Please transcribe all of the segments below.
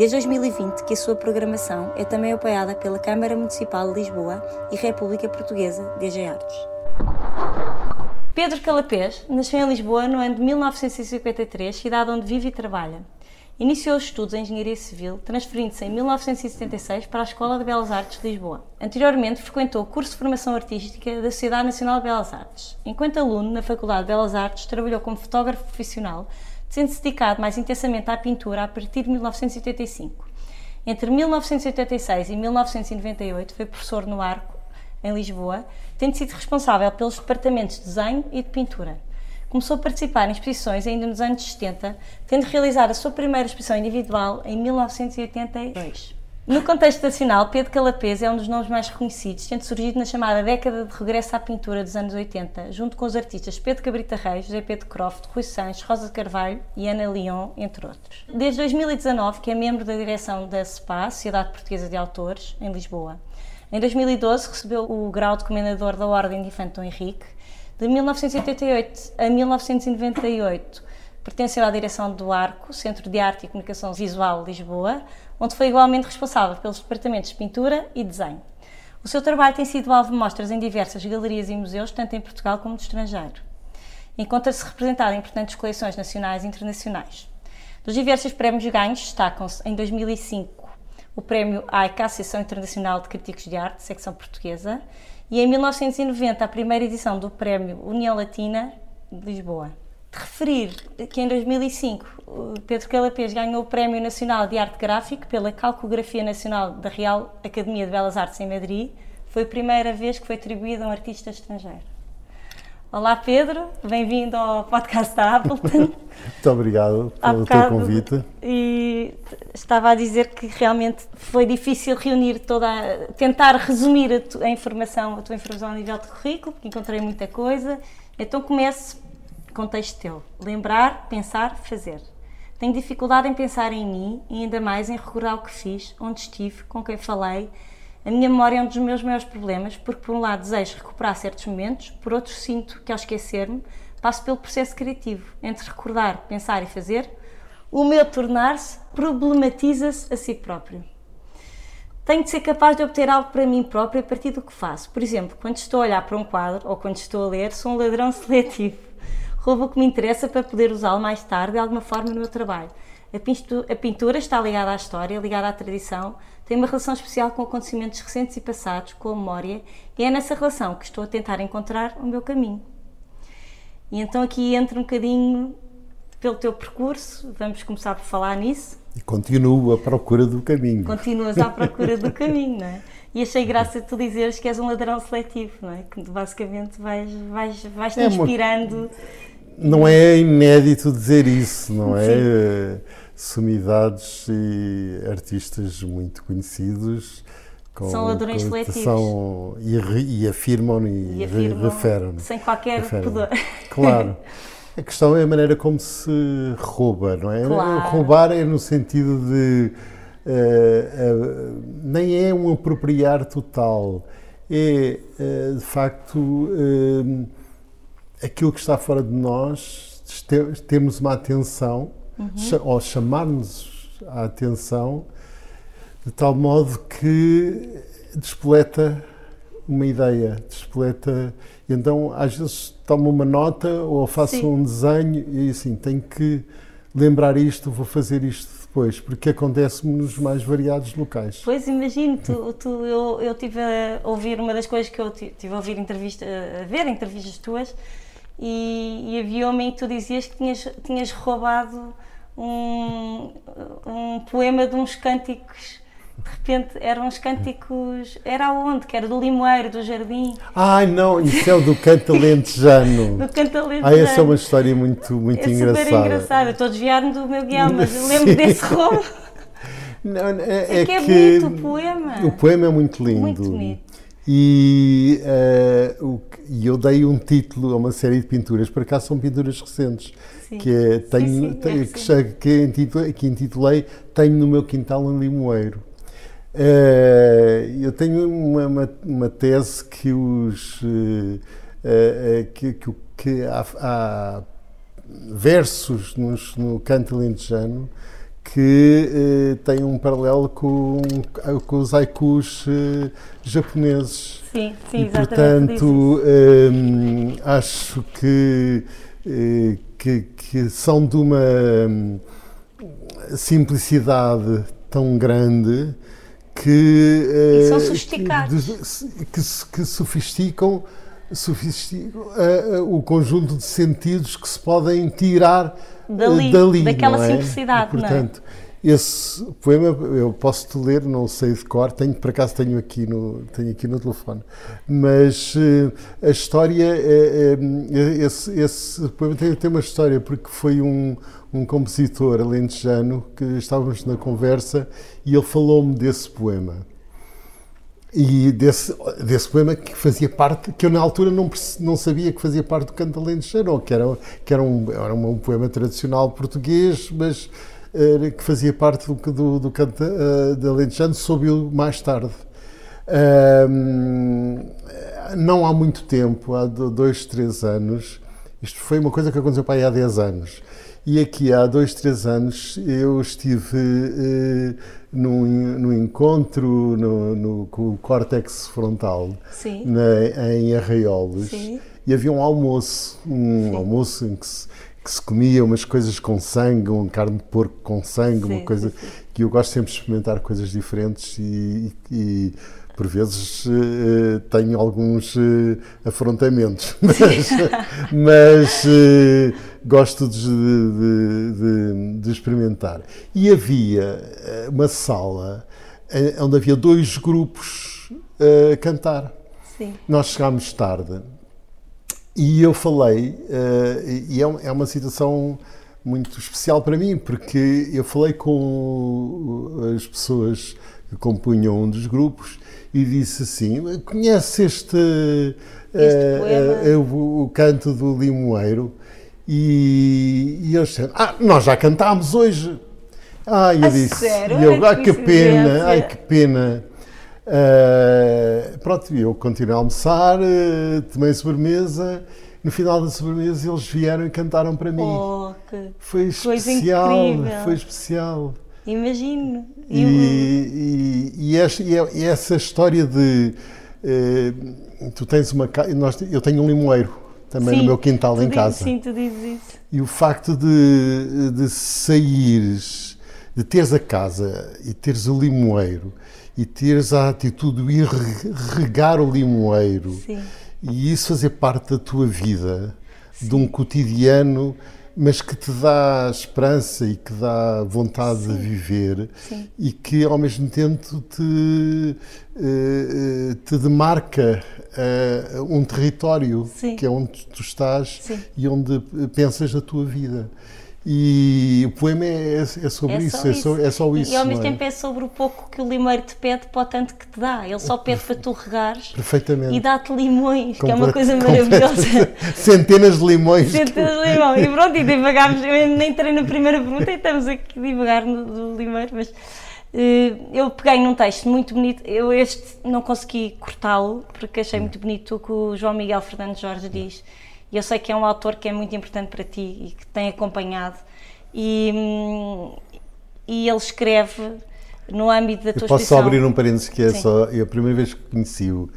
Desde 2020 que a sua programação é também apoiada pela Câmara Municipal de Lisboa e República Portuguesa DG Artes. Pedro Calapés nasceu em Lisboa no ano de 1953, cidade onde vive e trabalha. Iniciou os estudos em Engenharia Civil, transferindo-se em 1976 para a Escola de Belas Artes de Lisboa. Anteriormente, frequentou o curso de Formação Artística da Sociedade Nacional de Belas Artes. Enquanto aluno na Faculdade de Belas Artes, trabalhou como fotógrafo profissional, tendo-se dedicado mais intensamente à pintura a partir de 1985. Entre 1986 e 1998 foi professor no Arco, em Lisboa, tendo sido responsável pelos departamentos de desenho e de pintura. Começou a participar em exposições ainda nos anos 70, tendo realizado a sua primeira exposição individual em 1982. No contexto nacional, Pedro Calapés é um dos nomes mais reconhecidos, tendo surgido na chamada década de regresso à pintura dos anos 80, junto com os artistas Pedro Cabrita Reis, José Pedro Croft, Rui Sanches, Rosa Carvalho e Ana Leon, entre outros. Desde 2019 que é membro da direção da SPA, Sociedade Portuguesa de Autores, em Lisboa. Em 2012 recebeu o grau de Comendador da Ordem de Infante Dom Henrique. De 1988 a 1998 pertenceu à direção do Arco, Centro de Arte e Comunicação Visual Lisboa, onde foi igualmente responsável pelos departamentos de pintura e desenho. O seu trabalho tem sido alvo de mostras em diversas galerias e museus, tanto em Portugal como no estrangeiro. Encontra-se representado em importantes coleções nacionais e internacionais. Dos diversos prémios ganhos, destacam-se em 2005 o prémio AICA, Associação Internacional de Críticos de Arte, secção portuguesa, e em 1990 a primeira edição do prémio União Latina de Lisboa referir que em 2005 Pedro Calapés ganhou o Prémio Nacional de Arte Gráfico pela Calcografia Nacional da Real Academia de Belas Artes em Madrid. Foi a primeira vez que foi atribuído a um artista estrangeiro. Olá Pedro, bem-vindo ao podcast da Appleton. Muito obrigado pelo teu convite. E estava a dizer que realmente foi difícil reunir toda, a, tentar resumir a, tu, a informação, a tua informação a nível de currículo, porque encontrei muita coisa. Então começo contexto teu. Lembrar, pensar, fazer. Tenho dificuldade em pensar em mim e ainda mais em recordar o que fiz, onde estive, com quem falei. A minha memória é um dos meus maiores problemas, porque por um lado desejo recuperar certos momentos, por outro sinto que ao esquecer-me, passo pelo processo criativo, entre recordar, pensar e fazer, o meu tornar-se problematiza-se a si próprio. Tenho de ser capaz de obter algo para mim próprio a partir do que faço. Por exemplo, quando estou a olhar para um quadro ou quando estou a ler, sou um ladrão seletivo roubo o que me interessa para poder usá-lo mais tarde de alguma forma no meu trabalho. A pintura está ligada à história, ligada à tradição, tem uma relação especial com acontecimentos recentes e passados, com a memória, e é nessa relação que estou a tentar encontrar o meu caminho. E então aqui entra um bocadinho pelo teu percurso, vamos começar por falar nisso. E continuo à procura do caminho. Continuas à procura do caminho, não é? E achei graça tu dizeres que és um ladrão seletivo, não é? Que basicamente vais, vais, vais te é inspirando. Uma não é inédito dizer isso, não é? Sim. Sumidades e artistas muito conhecidos com, são ladrões seletivos são, e, e afirmam e, e afirmam, referem sem qualquer pudor. Claro. A questão é a maneira como se rouba, não é? Claro. Roubar é no sentido de uh, uh, nem é um apropriar total, é uh, de facto aquilo que está fora de nós, temos uma atenção, uhum. ou chamar-nos a atenção, de tal modo que despoleta uma ideia, despoleta. Então, às vezes, tomo uma nota ou faço Sim. um desenho e assim, tenho que lembrar isto, vou fazer isto depois, porque acontece-me nos mais variados locais. Pois, imagino, tu, tu, eu, eu tive a ouvir, uma das coisas que eu tive a ouvir entrevista, a ver entrevistas tuas, e, e havia homem em que tu dizias que tinhas, tinhas roubado um, um poema de uns cânticos de repente eram uns cânticos. Era aonde? Que era do Limoeiro, do Jardim. Ai não, isso é o do Canta Lentejano. do Canta Lentejano. Ah, essa é uma história muito, muito é engraçada. super engraçada. Estou a desviar-me do meu guião, mas lembro desse roubo. Não, é, é, que é bonito o poema. O poema é muito lindo. Muito bonito. E, uh, o, e eu dei um título a uma série de pinturas, por acaso são pinturas recentes, Sim. que é, tenho, Sim, tenho- é que, cha- que, intitulei, Tenho no meu quintal um limoeiro. Eh, eu tenho uma, uma, uma tese que os eh, que, que, que há, há versos nos, no canto alentejano que eh, têm um paralelo com, com os haikus eh, japoneses. Sim, sim, E, exatamente. portanto, hum, acho que, eh, que, que são de uma hum, simplicidade tão grande que, E são eh, sofisticados. que, que, que sofisticam, sofisticam eh, eh, o conjunto de sentidos que se podem tirar eh, Dali, dali daquela não é? simplicidade, E, não é? portanto, esse poema eu posso te ler, não sei de cor, tenho, por acaso tenho aqui no, tenho aqui no telefone, mas eh, a história, esse, esse poema tem, tem uma história, porque foi um, um compositor alentejano que estávamos na conversa e ele falou-me desse poema. E desse, desse poema que fazia parte, que eu na altura não, não sabia que fazia parte do canto alentejano, ou que era, que era, um, era um poema tradicional português, mas eh, que fazia parte do, do, do canto de alentejano, soube-o mais tarde. Ahm, não há muito tempo, há do- dois, três anos, isto foi uma coisa que aconteceu para aí há 10 anos. E aqui há dois, três anos eu estive eh, num, num encontro no, no- com o córtex frontal Sim. na- em Arraiolos Sim. e havia um almoço, um almoço em que se, que se comia umas coisas com sangue, uma carne de porco com sangue, uma Sim, coisa sim, sim. que eu gosto sempre de experimentar coisas diferentes e, e, por vezes eh, tenho alguns eh, afrontamentos, mas, mas, eh, gosto de, de- de- de experimentar. E havia uma sala onde havia dois grupos a cantar. Sim. Nós chegámos tarde e eu falei, e é, é uma situação muito especial para mim, porque eu falei com as pessoas que compunham um dos grupos e disse assim: Conhece este, eh, poema?" eh, o, o canto do Limoeiro? E, e eles disseram: Ah, nós já cantámos hoje. Ah, eu A disse, sério? e eu, ah, que pena, coincidência." ai que pena. Uh, pronto, eu continuei a almoçar, uh, tomei sobremesa. No final da sobremesa eles vieram e cantaram para mim. Oh, que foi especial, foi especial. Imagino. E, E e- e esta- e é- e essa história de uh, tu tens uma casa, eu tenho um limoeiro também Sim, no meu quintal em casa. Sim, tu dizes isso. E o facto de, de saíres, de teres a casa e teres o limoeiro e teres a atitude de ir re- regar o limoeiro Sim. e isso fazer parte da tua vida, de um cotidiano, mas que te dá esperança e que dá vontade de viver Sim. e que ao mesmo tempo te, eh, eh, te demarca eh, um território Sim. que é onde tu estás Sim. e onde pensas na tua vida. E o poema é, é sobre É isso, só é só, é só isso. E, ao mesmo é? tempo é sobre o pouco que o limeiro te pede para o tanto que te dá. Ele só pede para tu regares Perfeitamente. e dá-te limões, que é uma coisa maravilhosa. Centenas de limões. Centenas de limão. E pronto, e divagámos. Eu nem entrei na primeira pergunta e estamos aqui a divagar no, do limeiro, mas eh, eu peguei num texto muito bonito. Eu este não consegui cortá-lo porque achei muito bonito o que o João Miguel Fernandes Jorge diz. E eu sei que é um autor que é muito importante para ti e que tem acompanhado. E, e ele escreve no âmbito da tua Eu posso só exposição. abrir um parênteses que é Sim. só é a primeira vez que conheci o,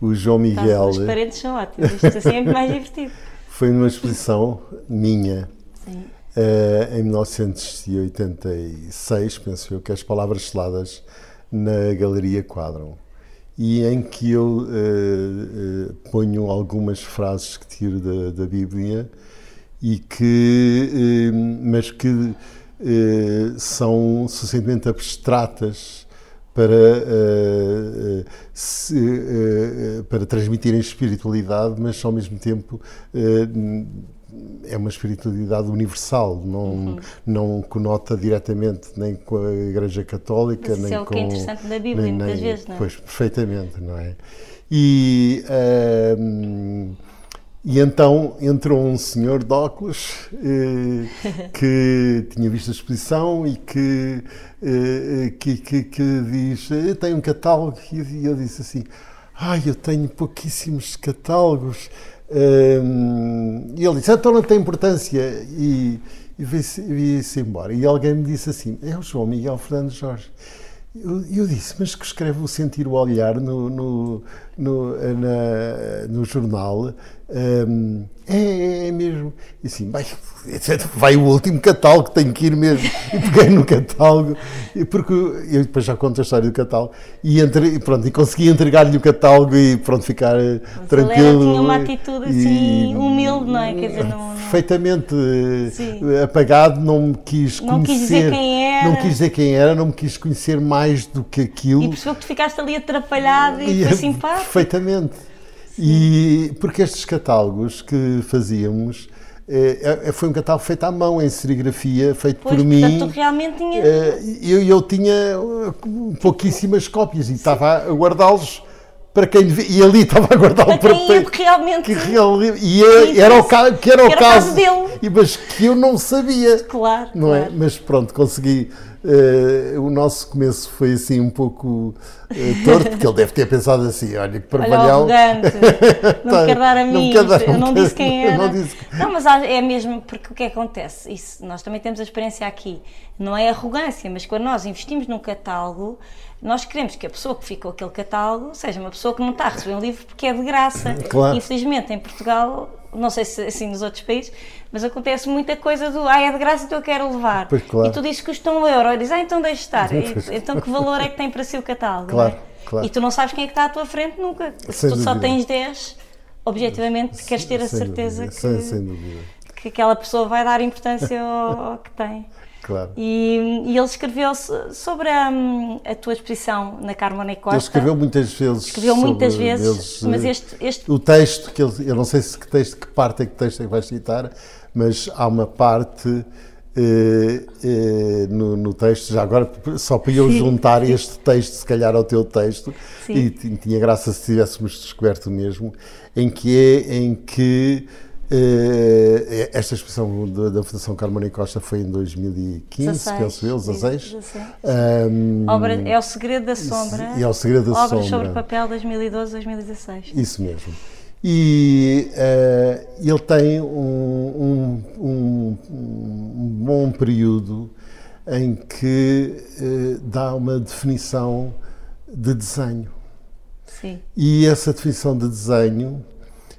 o João Tá, Miguel. Os parentes são ótimos. Isto assim é muito mais divertido. Foi numa exposição minha Sim. eh, em 1986, penso eu, que as palavras seladas na Galeria Quadram. E em que eu eh, eh, ponho algumas frases que tiro da, da Bíblia e que, eh, mas que são suficientemente abstratas para, se, para transmitirem espiritualidade, mas ao mesmo tempo é uma espiritualidade universal, não, uhum. não conota diretamente nem com a Igreja Católica, Mas nem isso é o com. que é interessante na Bíblia, nem, muitas vezes, não é? Pois, perfeitamente, não é? E. Uh, e então entrou um senhor de óculos eh, que tinha visto a exposição e que, eh, que, que, que diz: tem um catálogo. E eu disse assim: Ai, eu tenho pouquíssimos catálogos. E ele disse: Então não tem importância. E, e veio-se embora. E alguém me disse assim: É o João Miguel Fernandes Jorge. Eu, eu, disse, mas que escreve o Sentir o Olhar no, no, no, na, no jornal um, é, é, mesmo. E assim, vai, vai o último catálogo, tenho que ir mesmo. E peguei no catálogo, porque eu depois já conto a história do catálogo, e, entre, pronto, e consegui entregar-lhe o catálogo e pronto, ficar eh, Mas tranquilo. Ele tinha uma atitude assim, e, humilde, não é? Quer dizer, não, Perfeitamente Sim. apagado, não me quis conhecer. Não quis dizer quem era. Não quis dizer quem era, não me quis conhecer mais do que aquilo. E percebeu que tu ficaste ali atrapalhado e, e foi simpático. Perfeitamente. E porque estes catálogos que fazíamos é, é, foi um catálogo feito à mão, em serigrafia, feito pois, por portanto, mim. Tu realmente tinha... eu, eu tinha pouquíssimas cópias e estava a guardá-los para quem e ali estava a guardá-lo para, para quem realmente que real, e é, era o caso que era, que era o caso, dele e mas que eu não sabia claro não claro. é mas pronto consegui Uh, o nosso começo foi assim um pouco uh, torto, porque ele deve ter pensado assim: olha, que parvalhão. não me quer dar a mim, não dar, eu não, disse quem era. Não, disse... não, mas é mesmo porque o que acontece? Isso, nós também temos a experiência aqui, não é arrogância, mas quando nós investimos num catálogo, nós queremos que a pessoa que ficou aquele catálogo seja uma pessoa que não está a receber um livro porque é de graça. Claro. Infelizmente, em Portugal não sei se assim nos outros países, mas acontece muita coisa do ah, é de graça então eu quero levar. Pois, claro. E tu dizes que custa um euro, e dizes, ah, então deixe estar. E, então que valor é que tem para si o catálogo? Claro, é? claro. E tu não sabes quem é que está à tua frente nunca. Sem Se tu dúvida. só tens 10, objetivamente sem, queres ter a certeza dúvida. que, sem, que aquela pessoa vai dar importância ao, ao que tem. Claro. E, e, ele escreveu sobre a, a, tua exposição na Carmona Costa. Ele escreveu muitas vezes. Escreveu muitas vezes, mas este, este, O texto, que ele, eu não sei se que, texto, que parte é que texto é que vais citar, mas há uma parte eh, eh, no, no, texto, já agora só para eu juntar este texto, se calhar, ao teu texto, Sim. e tinha graça se tivéssemos descoberto mesmo, em que é em que Uh, esta exposição da, da Fundação Carmona Costa foi em 2015, 16, penso eu, 16. Um, Obra, é o Segredo da Sombra. É o Segredo da Obras Sombra. sobre papel 2012-2016. Isso mesmo. E uh, ele tem um, um, um, bom período em que uh, dá uma definição de desenho. Sim. E essa definição de desenho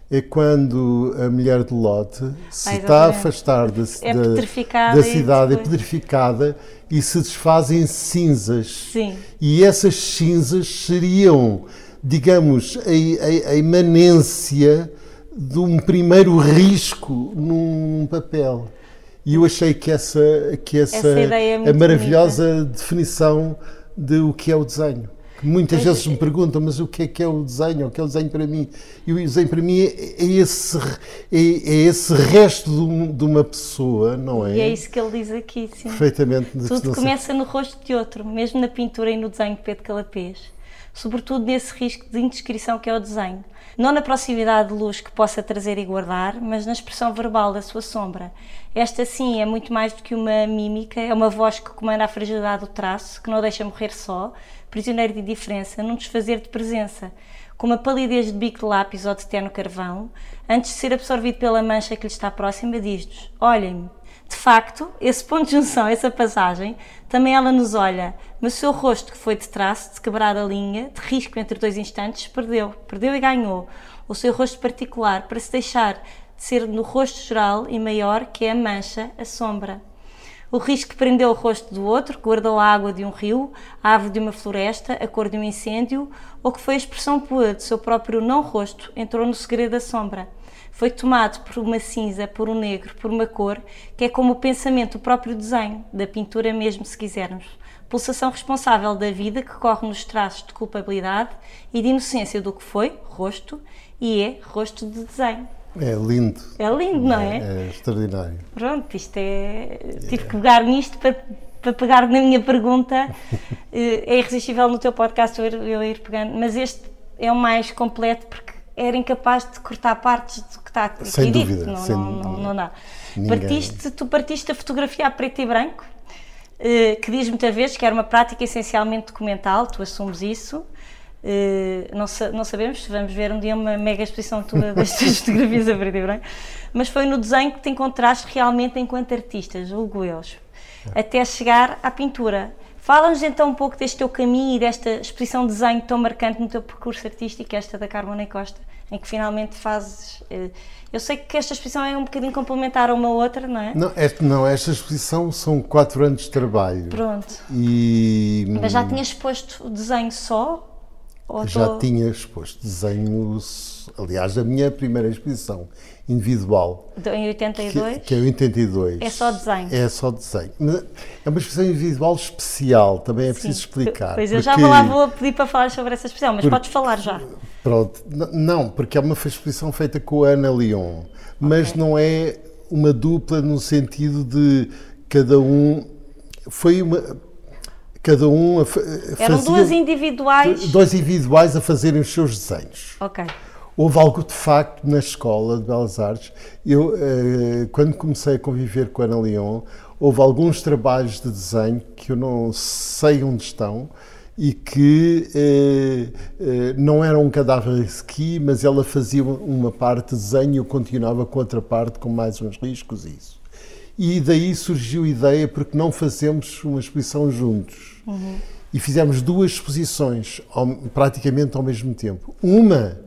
é quando a mulher de Lot se ah, está a afastar da, é da, da cidade, é pedrificada e se desfaz em cinzas. Sim. E essas cinzas seriam, digamos, a, a, a imanência de um primeiro risco num papel. E eu achei que essa, que essa, essa é a maravilhosa bonita. definição de o que é o desenho. Muitas mas, vezes me perguntam, mas o que é que é o desenho? O que é o desenho para mim? E o desenho para mim é, é esse, é, é, esse resto de, um, de, uma pessoa, não é? E é isso que ele diz aqui, sim. Perfeitamente. Tudo começa no rosto de outro, mesmo na pintura e no desenho de Pedro Calapês. Sobretudo nesse risco de indescrição que é o desenho. Não na proximidade de luz que possa trazer e guardar, mas na expressão verbal da sua sombra. Esta, sim, é muito mais do que uma mímica, é uma voz que comanda a fragilidade do traço, que não deixa morrer só, prisioneiro de indiferença, num desfazer de presença, com uma palidez de bico de lápis ou de terno carvão, antes de ser absorvido pela mancha que lhe está próxima, diz-nos: Olhem-me. De facto, esse ponto de junção, essa passagem, também ela nos olha, mas o seu rosto, que foi de traço, de quebrar a linha, de risco entre dois instantes, perdeu, perdeu e ganhou. O seu rosto particular, para se deixar de ser no rosto geral e maior, que é a mancha, a sombra o risco que prendeu o rosto do outro, guardou a água de um rio, a árvore de uma floresta, a cor de um incêndio, ou que foi a expressão pura de seu próprio não-rosto, entrou no segredo da sombra. Foi tomado por uma cinza, por um negro, por uma cor, que é como o pensamento, o próprio desenho, da pintura mesmo, se quisermos. Pulsação responsável da vida que corre nos traços de culpabilidade e de inocência do que foi, rosto, e é rosto de desenho. É lindo. É lindo, não é? É extraordinário. Pronto, isto é. Tive que pegar nisto para, para pegar na minha pergunta. Eh, É irresistível no teu podcast eu ir, eu ir pegando, mas este é o mais completo porque era incapaz de cortar partes do que está aqui Sem dito. dúvida, Não, sem não, não, não dá. Ninguém. Partiste, tu partiste a fotografia a preto e branco, eh, que diz muitas vezes que era uma prática essencialmente documental, tu assumes isso. Eh, não, sa- não sabemos se vamos ver um dia uma mega exposição tua das tuas fotografias a preto e branco, mas foi no desenho que te encontraste realmente enquanto artista, julgo eu, até chegar à pintura. Fala-nos então um pouco deste teu caminho e desta exposição de desenho tão marcante no teu percurso artístico, esta da Carmona Costa, em que finalmente fazes. eh, Eu sei que esta exposição é um bocadinho complementar a uma outra, não é? Não, esta, não, esta exposição são quatro anos de trabalho. Pronto. E Mas já tinhas exposto o desenho só? Ou já tô- tinha exposto desenhos, aliás, a minha primeira exposição individual, de- Em que, 82? que é o 82. É só desenho? É só desenho. É uma exposição individual especial, também é Sim. preciso explicar. Pois eu já porque- vou lá vou pedir para falar sobre essa exposição, mas Porque- podes falar já. Pronto, não, porque é uma exposição feita com a Ana Leon, mas não é uma dupla no sentido de cada um foi uma cada um a, fa- Eram duas individuais. dois individuais a fazerem os seus desenhos. Ok. Houve algo de facto na escola de Belas Artes. Eu, eh, quando comecei a conviver com a Ana Leon, houve alguns trabalhos de desenho que eu não sei onde estão e que eh, eh, não eram um cadáver ski, mas ela fazia uma parte de desenho e eu continuava com outra parte com mais uns riscos e isso. E daí surgiu a ideia porque não fazemos uma exposição juntos. E fizemos duas exposições ao- praticamente ao mesmo tempo. Uma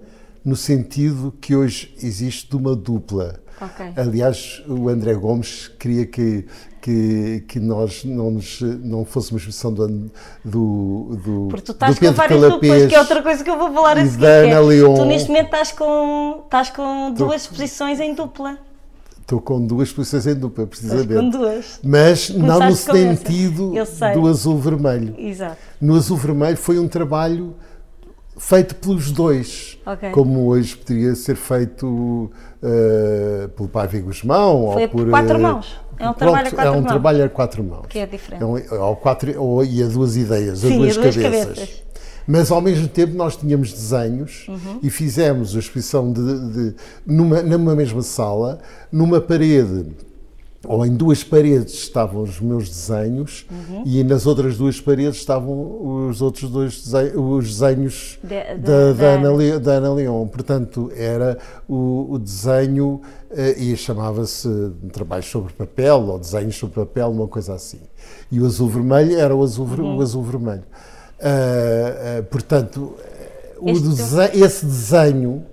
no sentido que hoje existe de uma dupla. Ok. Aliás, o André Gomes queria que, que, que nós não, nos, não fosse uma exposição do, do, do, Porque tu do estás com Pedro várias Calapés duplas, que é outra coisa que eu vou falar a seguir. é, Ana Leon. Tu neste momento estás com, estás com duas exposições em dupla. Estou com duas exposições em dupla, precisamente. com duas. Mas não no Começaste com essa. sentido do azul-vermelho. Exato. No azul-vermelho foi um trabalho feito pelos dois, Ok. como hoje poderia ser feito eh, pelo Paiva Guzmão Foi ou por quatro eh, mãos. É um pronto, trabalho a quatro é um mãos. trabalho a quatro mãos. Que é diferente. É um- ao quatro, ou, e a duas ideias, a Sim, duas, a duas cabeças. cabeças. Mas ao mesmo tempo nós tínhamos desenhos Uhum. e fizemos a exposição de, de- numa, numa mesma sala, numa parede ou em duas paredes estavam os meus desenhos Uhum. e nas outras duas paredes estavam os outros dois desenhos, os desenhos De- de- da, da Ana. Le- da Ana Leon. Portanto, era o, o desenho eh, e chamava-se trabalho sobre papel ou desenhos sobre papel, uma coisa assim. E o azul vermelho era o azul, Uhum. o azul vermelho. Ah, ah, portanto, teu- esse desenho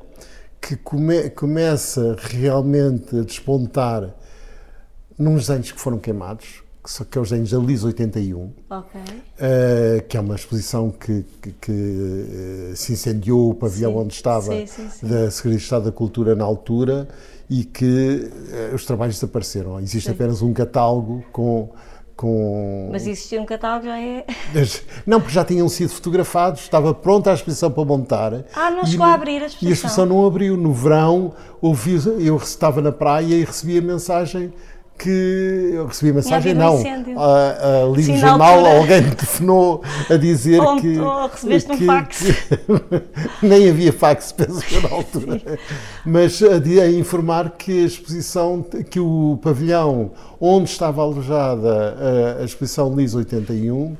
que come- começa realmente a despontar nos desenhos que foram queimados, que são que é os desenhos da Lis 81, Ok. Uh, que é uma exposição que, que- que, uh, se incendiou o pavilhão Sim. onde estava Sim, sim, da Secretaria de Estado da Cultura na altura e que uh, os trabalhos desapareceram. Existe apenas um catálogo com. Com Mas existir um catálogo já é. Não, porque já tinham sido fotografados, estava pronta a exposição para montar. Ah, não chegou a abrir a E a exposição. exposição não abriu. No verão, ouvi, eu estava na praia e recebi a mensagem que. Eu recebi mensagem, um não. incêndio. A, a, li Sim, no na jornal, alguém me telefonou a dizer Ou- que. ou recebeste um fax. que- nem havia fax, penso que na altura. Mas a, di- a informar que a exposição, que o pavilhão onde estava alojada a, a exposição Lis 81,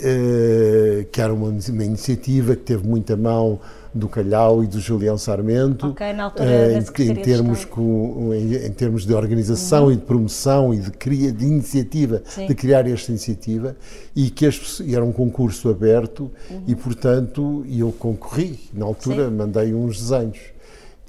eh, que era uma, uma iniciativa que teve muita mão do Calhau e do Julião Sarmento, Ok, na altura eh, da em- em, termos com, em, em termos de organização e de promoção e de, cria, de iniciativa, Sim. de criar esta iniciativa, e que as era um concurso aberto e, portanto, eu concorri. Na altura, Sim. mandei uns desenhos.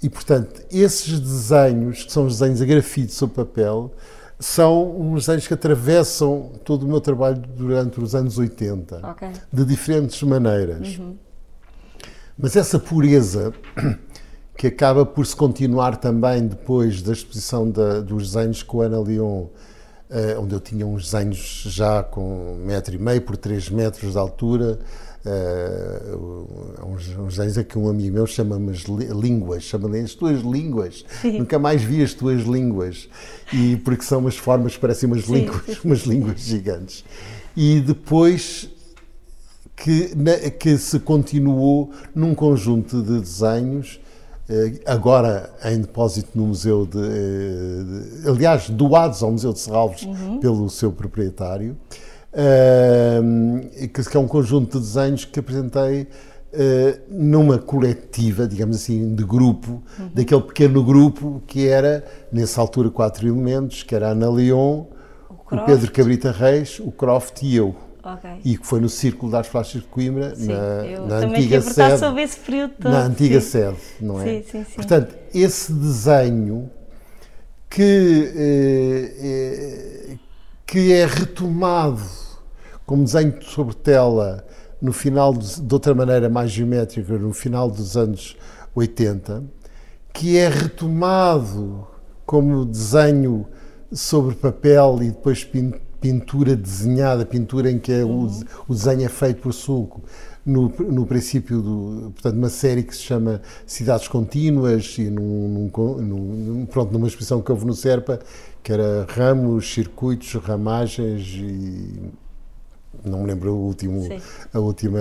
E, portanto, esses desenhos, que são os desenhos a grafite sobre papel, são uns desenhos que atravessam todo o meu trabalho durante os anos 80, Ok. de diferentes maneiras. Mas essa pureza que acaba por se continuar também depois da exposição da- dos desenhos com a Ana Leon uh, onde eu tinha uns desenhos já com um metro e meio por três metros de altura, uh, uns, uns desenhos a que um amigo meu chama-me línguas, chama-me as tuas línguas, sim. nunca mais vi as tuas línguas, e porque são umas formas que parecem umas sim, línguas, sim. umas línguas gigantes. E depois que, que se continuou num conjunto de desenhos eh, agora em depósito no Museu de, eh, de, aliás, doados ao Museu de Serralves uhum. pelo seu proprietário, uh, que, é um conjunto de desenhos que apresentei uh, numa coletiva, digamos assim, de grupo, uhum. daquele pequeno grupo que era, nessa altura, quatro elementos, que era a Ana Leon, o, o Pedro Cabrita Reis, o Croft e eu. Okay. E que foi no Círculo das Flachas de Coimbra, sim, na, na antiga sede. sobre esse período todo. Na antiga sim. sede, não é? Sim, sim, sim. Portanto, esse desenho que, eh, eh, que é retomado como desenho sobre tela no final, de, de outra maneira mais geométrica, no final dos anos 80, que é retomado como desenho sobre papel e depois pintado pintura desenhada, pintura em que é o, o, desenho é feito por sulco, no, no princípio, do, portanto, uma série que se chama Cidades Contínuas e num, num, num, pronto, numa exposição que houve no Serpa, que era ramos, circuitos, ramagens e não me lembro o último, a última,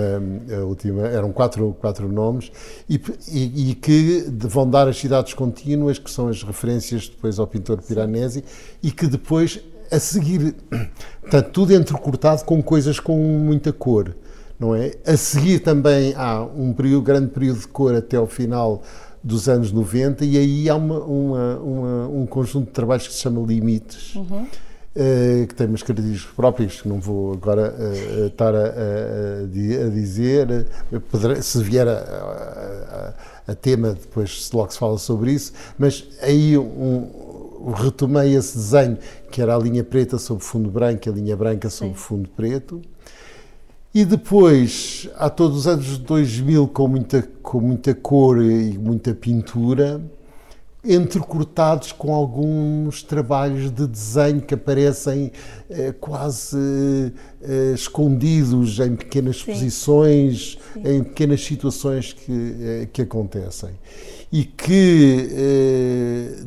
a última, eram quatro, quatro nomes, e, e, e, que vão dar as cidades contínuas, que são as referências depois ao pintor Piranesi, e que depois a seguir, portanto, tudo entrecortado com coisas com muita cor, não é? A seguir também há um período, grande período de cor até ao final dos anos 90 e aí há uma, uma, uma, um conjunto de trabalhos que se chama Limites, uhum. uh, que tem umas características próprias que não vou agora uh, estar a, a, a dizer, poderá, se vier a, a, tema depois logo se fala sobre isso, mas aí um, retomei esse desenho, que era a linha preta sobre fundo branco e a linha branca sobre Sim. fundo preto. E depois, há todos os anos 2000, com muita, com muita cor e muita pintura, entrecortados com alguns trabalhos de desenho que aparecem eh, quase eh, escondidos em pequenas Sim. posições, Sim. em pequenas situações que, eh, que acontecem. E que eh,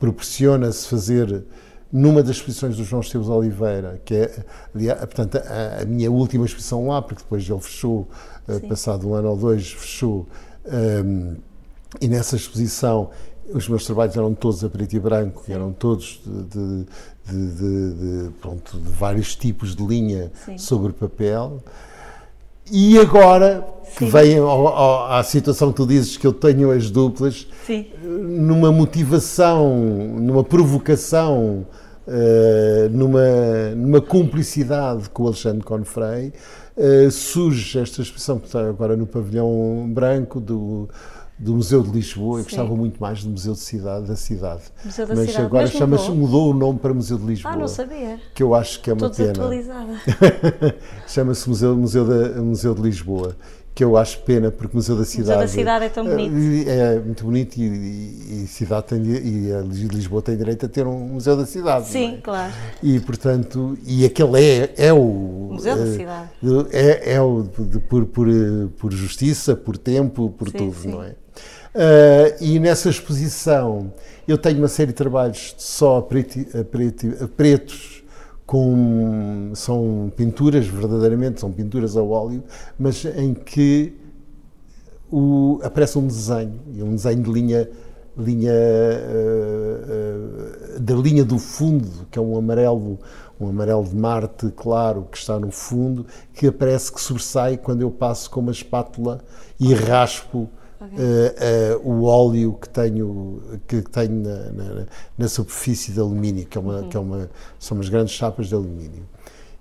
proporciona-se fazer numa das exposições do João Esteves Oliveira, que é, portanto, a, a, minha última exposição lá, porque depois ele fechou, uh, passado um ano ou dois, fechou, um, e nessa exposição os meus trabalhos eram todos a preto e branco, Sim. eram todos de, de, de, de, pronto, de vários tipos de linha Sim. sobre papel. E agora que vem à situação que tu dizes que eu tenho as duplas, Sim. numa motivação, numa provocação, uh, numa, numa cumplicidade com o Alexandre Confrei, uh, surge esta expressão que está agora no pavilhão branco do do Museu de Lisboa, Sim. eu gostava muito mais do Museu de Cidade, da cidade. Museu da Mas cidade. agora chama mudou o nome para Museu de Lisboa. Ah, não sabia. Que eu acho que é uma Estou pena. Chama-se Museu, Museu, da, Museu de Lisboa que eu acho pena, porque o Museu da Cidade. O Museu da Cidade é tão bonito. É, é muito bonito e, e, e, cidade tem, e a Lisboa tem direito a ter um Museu da Cidade. Sim, é? claro. E, portanto, e aquele é, é o. Museu da Cidade. É, é o de, por, por, por justiça, por tempo, por sim, tudo, sim. não é? Uh, e nessa exposição eu tenho uma série de trabalhos só a, preto, a, preto, a pretos, com, são pinturas, verdadeiramente, são pinturas a óleo, mas em que o, aparece um desenho, e um desenho de linha, linha uh, uh, da linha do fundo, que é um amarelo, um amarelo de Marte claro que está no fundo, que aparece que sobressai quando eu passo com uma espátula e raspo uh, uh, o óleo que tenho, que tenho na, na, na superfície de alumínio, que, é uma, uhum. que é uma, são umas grandes chapas de alumínio.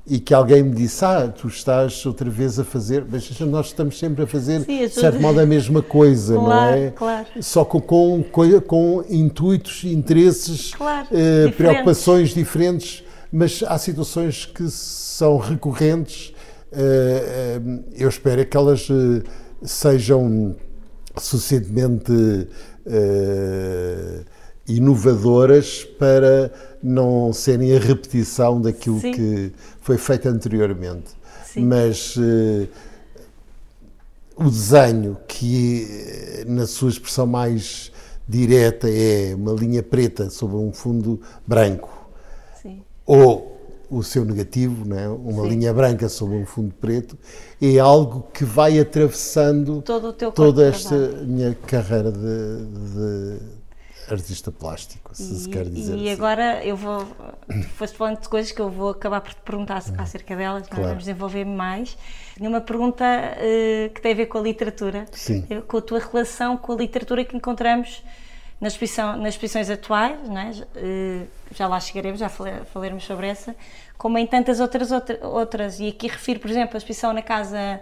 E que alguém me disse, ah, tu estás outra vez a fazer, mas nós estamos sempre a fazer, Sim, de certo modo, a mesma coisa, claro, não é? Claro. Só com, com, com intuitos, interesses, claro, uh, diferentes. preocupações diferentes, mas há situações que são recorrentes. Eu espero que elas sejam suficientemente uh, inovadoras para não serem a repetição daquilo Sim. que foi feito anteriormente. Sim. Mas eh, o desenho, que eh, na sua expressão mais direta é uma linha preta sobre um fundo branco, Sim. ou o seu negativo, não é? uma Sim. linha branca sobre um fundo preto, é algo que vai atravessando toda esta minha carreira de, de artista plástico, se se quer dizer e assim. agora eu vou. Foste falando de coisas que eu vou acabar por te perguntar acerca delas? Claro. vamos desenvolver mais. Tinha uma pergunta eh, que tem a ver com a literatura, Sim. eh, com a tua relação com a literatura que encontramos nas, exposição, nas exposições atuais, é? Eh, já lá chegaremos, já falaremos sobre essa, como em tantas outras, outra- outras. E aqui refiro, por exemplo, a exposição na Casa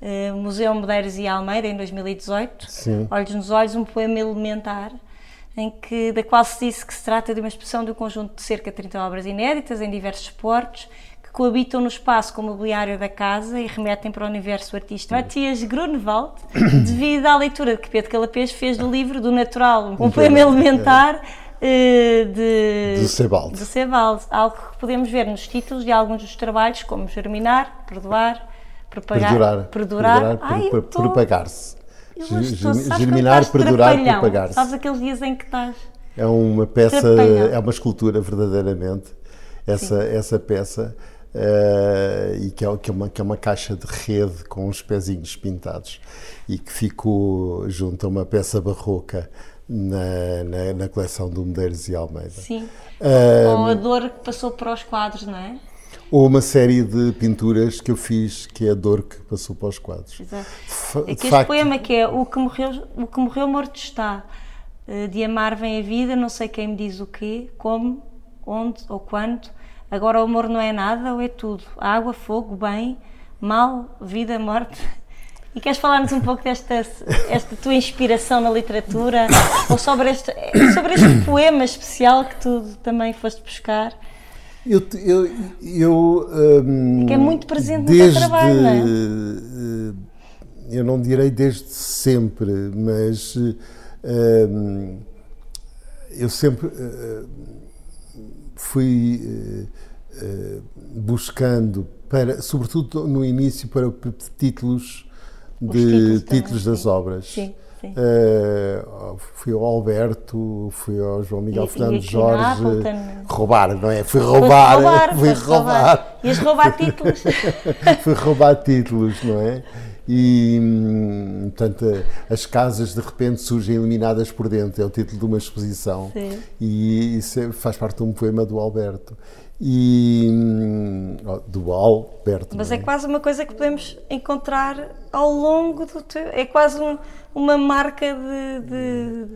eh, Museu Medeiros e Almeida, em 2018, Sim. Olhos nos Olhos, um poema elementar, em que, da qual se disse que se trata de uma expressão de um conjunto de cerca de 30 obras inéditas em diversos que coabitam no espaço com o mobiliário da casa e remetem para o universo artístico. Matias Grunewald, devido à leitura que Pedro Calapês fez do livro do Natural, um poema elementar eh, de, Sebald. de Sebald, algo que podemos ver nos títulos de alguns dos trabalhos, como Germinar, Perdoar, Propagar, Perdurar, Perdurar. Pro- tô- propagar-se. Germinar, perdurar, propagar-se. Sabes aqueles dias em que estás. É uma peça, Trapalhão. é uma escultura verdadeiramente, essa, essa peça, eh, e que é, que, é uma, que é uma caixa de rede com uns pezinhos pintados e que ficou junto a uma peça barroca na, na, na coleção do Medeiros e Almeida. Sim. Ah, Ou a dor que passou para os quadros, não é? Ou uma série de pinturas que eu fiz, que é a dor que passou para os quadros. Exato. Fa- É facto- poema que é o que morreu, o que morreu morto está. Eh, De amar vem a vida, não sei quem me diz o quê, como, onde ou quando. Agora o amor não é nada ou é tudo. Água, fogo, bem, mal, vida, morte. E queres falar-nos um pouco desta esta tua inspiração na literatura ou sobre este, sobre este poema especial que tu também foste buscar? Eu, eu, eu, hum, Que é muito presente no teu desde, trabalho, não é? eh, Eu não direi desde sempre, mas hum, eu sempre eh, fui eh, eh, buscando, para, sobretudo no início, para títulos Os de títulos títulos, também, das sim. obras. Sim, sim. Eh, fui ao Alberto, fui ao João Miguel E- e aqui na Jorge. Roubar, não é? Fui Foste roubar. fui foste roubar. Ias roubar títulos. fui roubar títulos, não é? E, hum, portanto, as casas de repente surgem iluminadas por dentro, é o título de uma exposição. Sim. E isso é- faz parte de um poema do Alberto. E. hum, do Alberto. Mas não é quase uma coisa que podemos encontrar ao longo do teu. É quase um- uma marca de, de,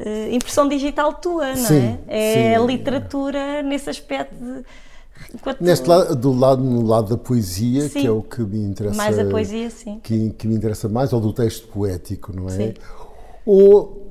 eh, impressão digital tua, não Sim, é? É sim. a literatura nesse aspecto de. Enquanto- Neste lado, do lado, no lado da poesia, Sim. que é o que me interessa. Mais a poesia, sim. Que, que me interessa mais, ou do texto poético, não é? Sim. Ou.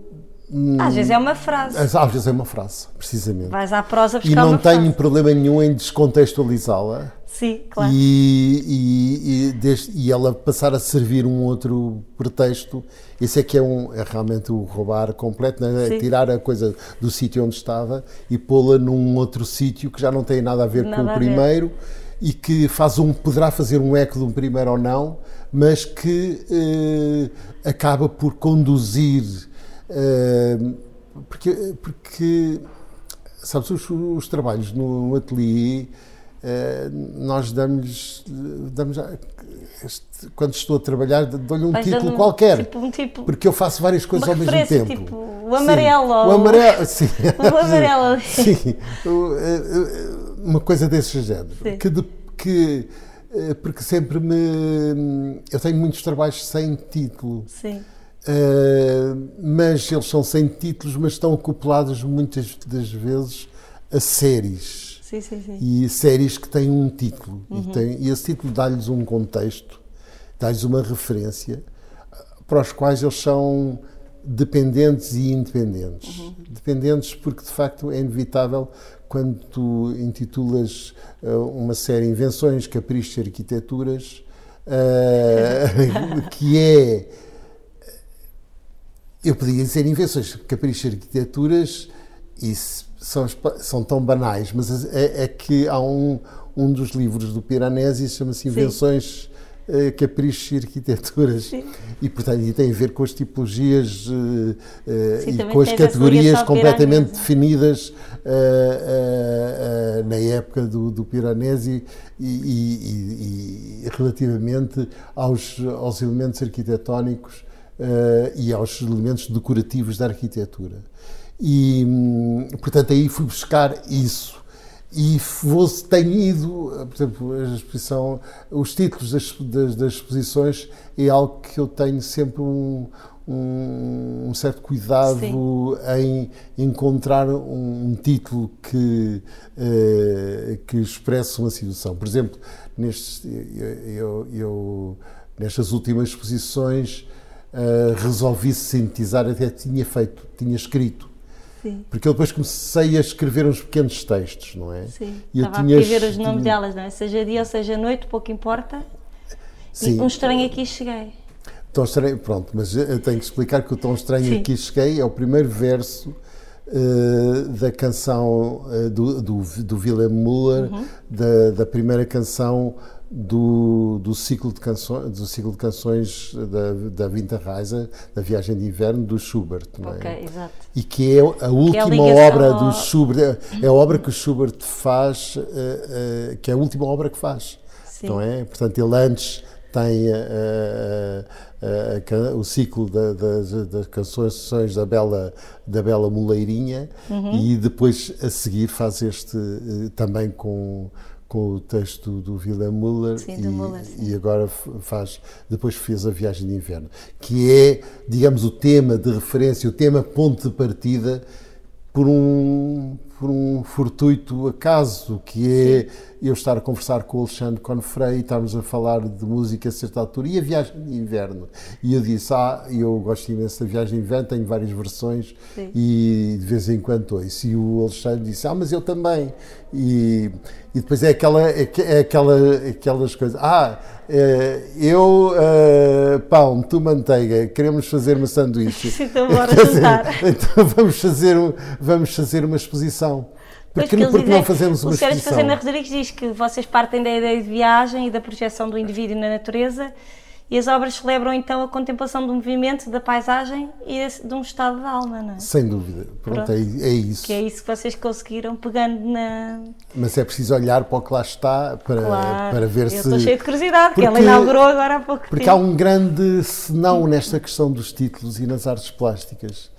Às vezes é uma frase. Às vezes é uma frase, precisamente. Vais à prosa buscar E não tenho frase. problema nenhum em descontextualizá-la Sim, claro. e, e, e, desde- e ela passar a servir um outro pretexto. Esse é que é, um, é realmente o roubar completo, não é? Tirar a coisa do sítio onde estava e pô-la num outro sítio que já não tem nada a ver Nada com o primeiro e que faz um, poderá fazer um eco de um primeiro ou não, mas que eh, acaba por conduzir. eh, porque, porque sabes, os, os trabalhos no ateliê, nós damos, damos este- quando estou a trabalhar, dou-lhe um Vais título qualquer. Tipo, um tipo. Porque eu faço várias coisas ao mesmo tempo. tipo, o amarelo Sim, o amarelo, sim. O amarelo. Sim, o, eh, eh, uma coisa desse género. Sim. Que, de- que, eh, porque sempre me. Eu tenho muitos trabalhos sem título. Sim. Uh, mas eles são sem títulos, mas estão acoplados muitas das vezes a séries. Sim, sim, sim. E séries que têm um título. Uhum. E, tem- e esse título dá-lhes um contexto, dá-lhes uma referência, uh, para os quais eles são dependentes e independentes. Uhum. Dependentes porque, de facto, é inevitável quando tu intitulas uh, uma série Invenções, Caprichos e Arquiteturas, uh, que é eu podia dizer invenções, caprichos e arquiteturas e são, são tão banais, mas é, é que há um, um dos livros do Piranesi chama-se Invenções uh, Caprichos e Arquiteturas. Sim. E, portanto, e tem a ver com as tipologias uh, Sim, e com as categorias completamente definidas uh, na época do, do Piranesi e, e, e, relativamente aos, aos elementos arquitetónicos e aos elementos decorativos da arquitetura. E, hum, portanto, aí fui buscar isso e vou, tenho ido, por exemplo, a exposição, os títulos das, das, das, exposições é algo que eu tenho sempre um, um, um certo cuidado Sim. em encontrar um, um título que, uh, que expresse uma situação. Por exemplo, nestes, eu, eu, eu nestas últimas exposições uh, resolvi sintetizar, até tinha feito, tinha escrito Sim. Porque eu depois comecei a escrever uns pequenos textos, não é? Sim. E eu tinha a escrever os nomes delas, não é? Seja dia ou seja noite, pouco importa. Sim. E um estranho aqui cheguei. Tão estranho, pronto, mas eu tenho que explicar que o Tão Estranho Sim. aqui cheguei é o primeiro verso uh, da canção uh, do, do, do Willem Müller, uhum. da, da primeira canção do, do, ciclo de canções, do ciclo de canções da, da Winterreise, da Viagem de Inverno, do Schubert. Não é? Ok, exato. E que é a última é a obra ao... do Schubert, é a obra que o Schubert faz, uh, uh, que é a última obra que faz. Sim. Não é? Portanto, ele antes tem uh, o ciclo da, das, das canções da Bela, da Bela Moleirinha uhum. e depois a seguir faz este também com com o texto do Willem Müller, sim, e, Müller e, agora faz depois fez a viagem de inverno que é digamos o tema de referência o tema ponto de partida por um por um fortuito acaso que é sim. eu estar a conversar com o Alexandre Confrei e estarmos a falar de música a certa altura e a viagem de inverno e eu disse ah eu gosto imenso da viagem de inverno tenho várias versões sim. e de vez em quando ouço e o Alexandre disse ah mas eu também e, e depois é, aquela, é, é aquela, aquelas coisas. Ah, eu uh, pão, tu manteiga, queremos fazer uma sanduíche. então bora juntar. Então vamos fazer, vamos fazer uma exposição. Porque, porque não fazemos uma exposição? O Sérgio Fazenda Rodrigues diz que vocês partem da ideia de viagem e da projeção do indivíduo na natureza e as obras celebram então a contemplação do movimento, da paisagem e de um estado de alma, não é? Sem dúvida. Pronto, Pronto. É, é, isso. Que é isso que vocês conseguiram pegando na. Mas é preciso olhar para o que lá está para, claro. para ver Eu se. Eu estou cheio de curiosidade, porque ela inaugurou agora há pouco porque tempo. Há um grande senão nesta questão dos títulos e nas artes plásticas.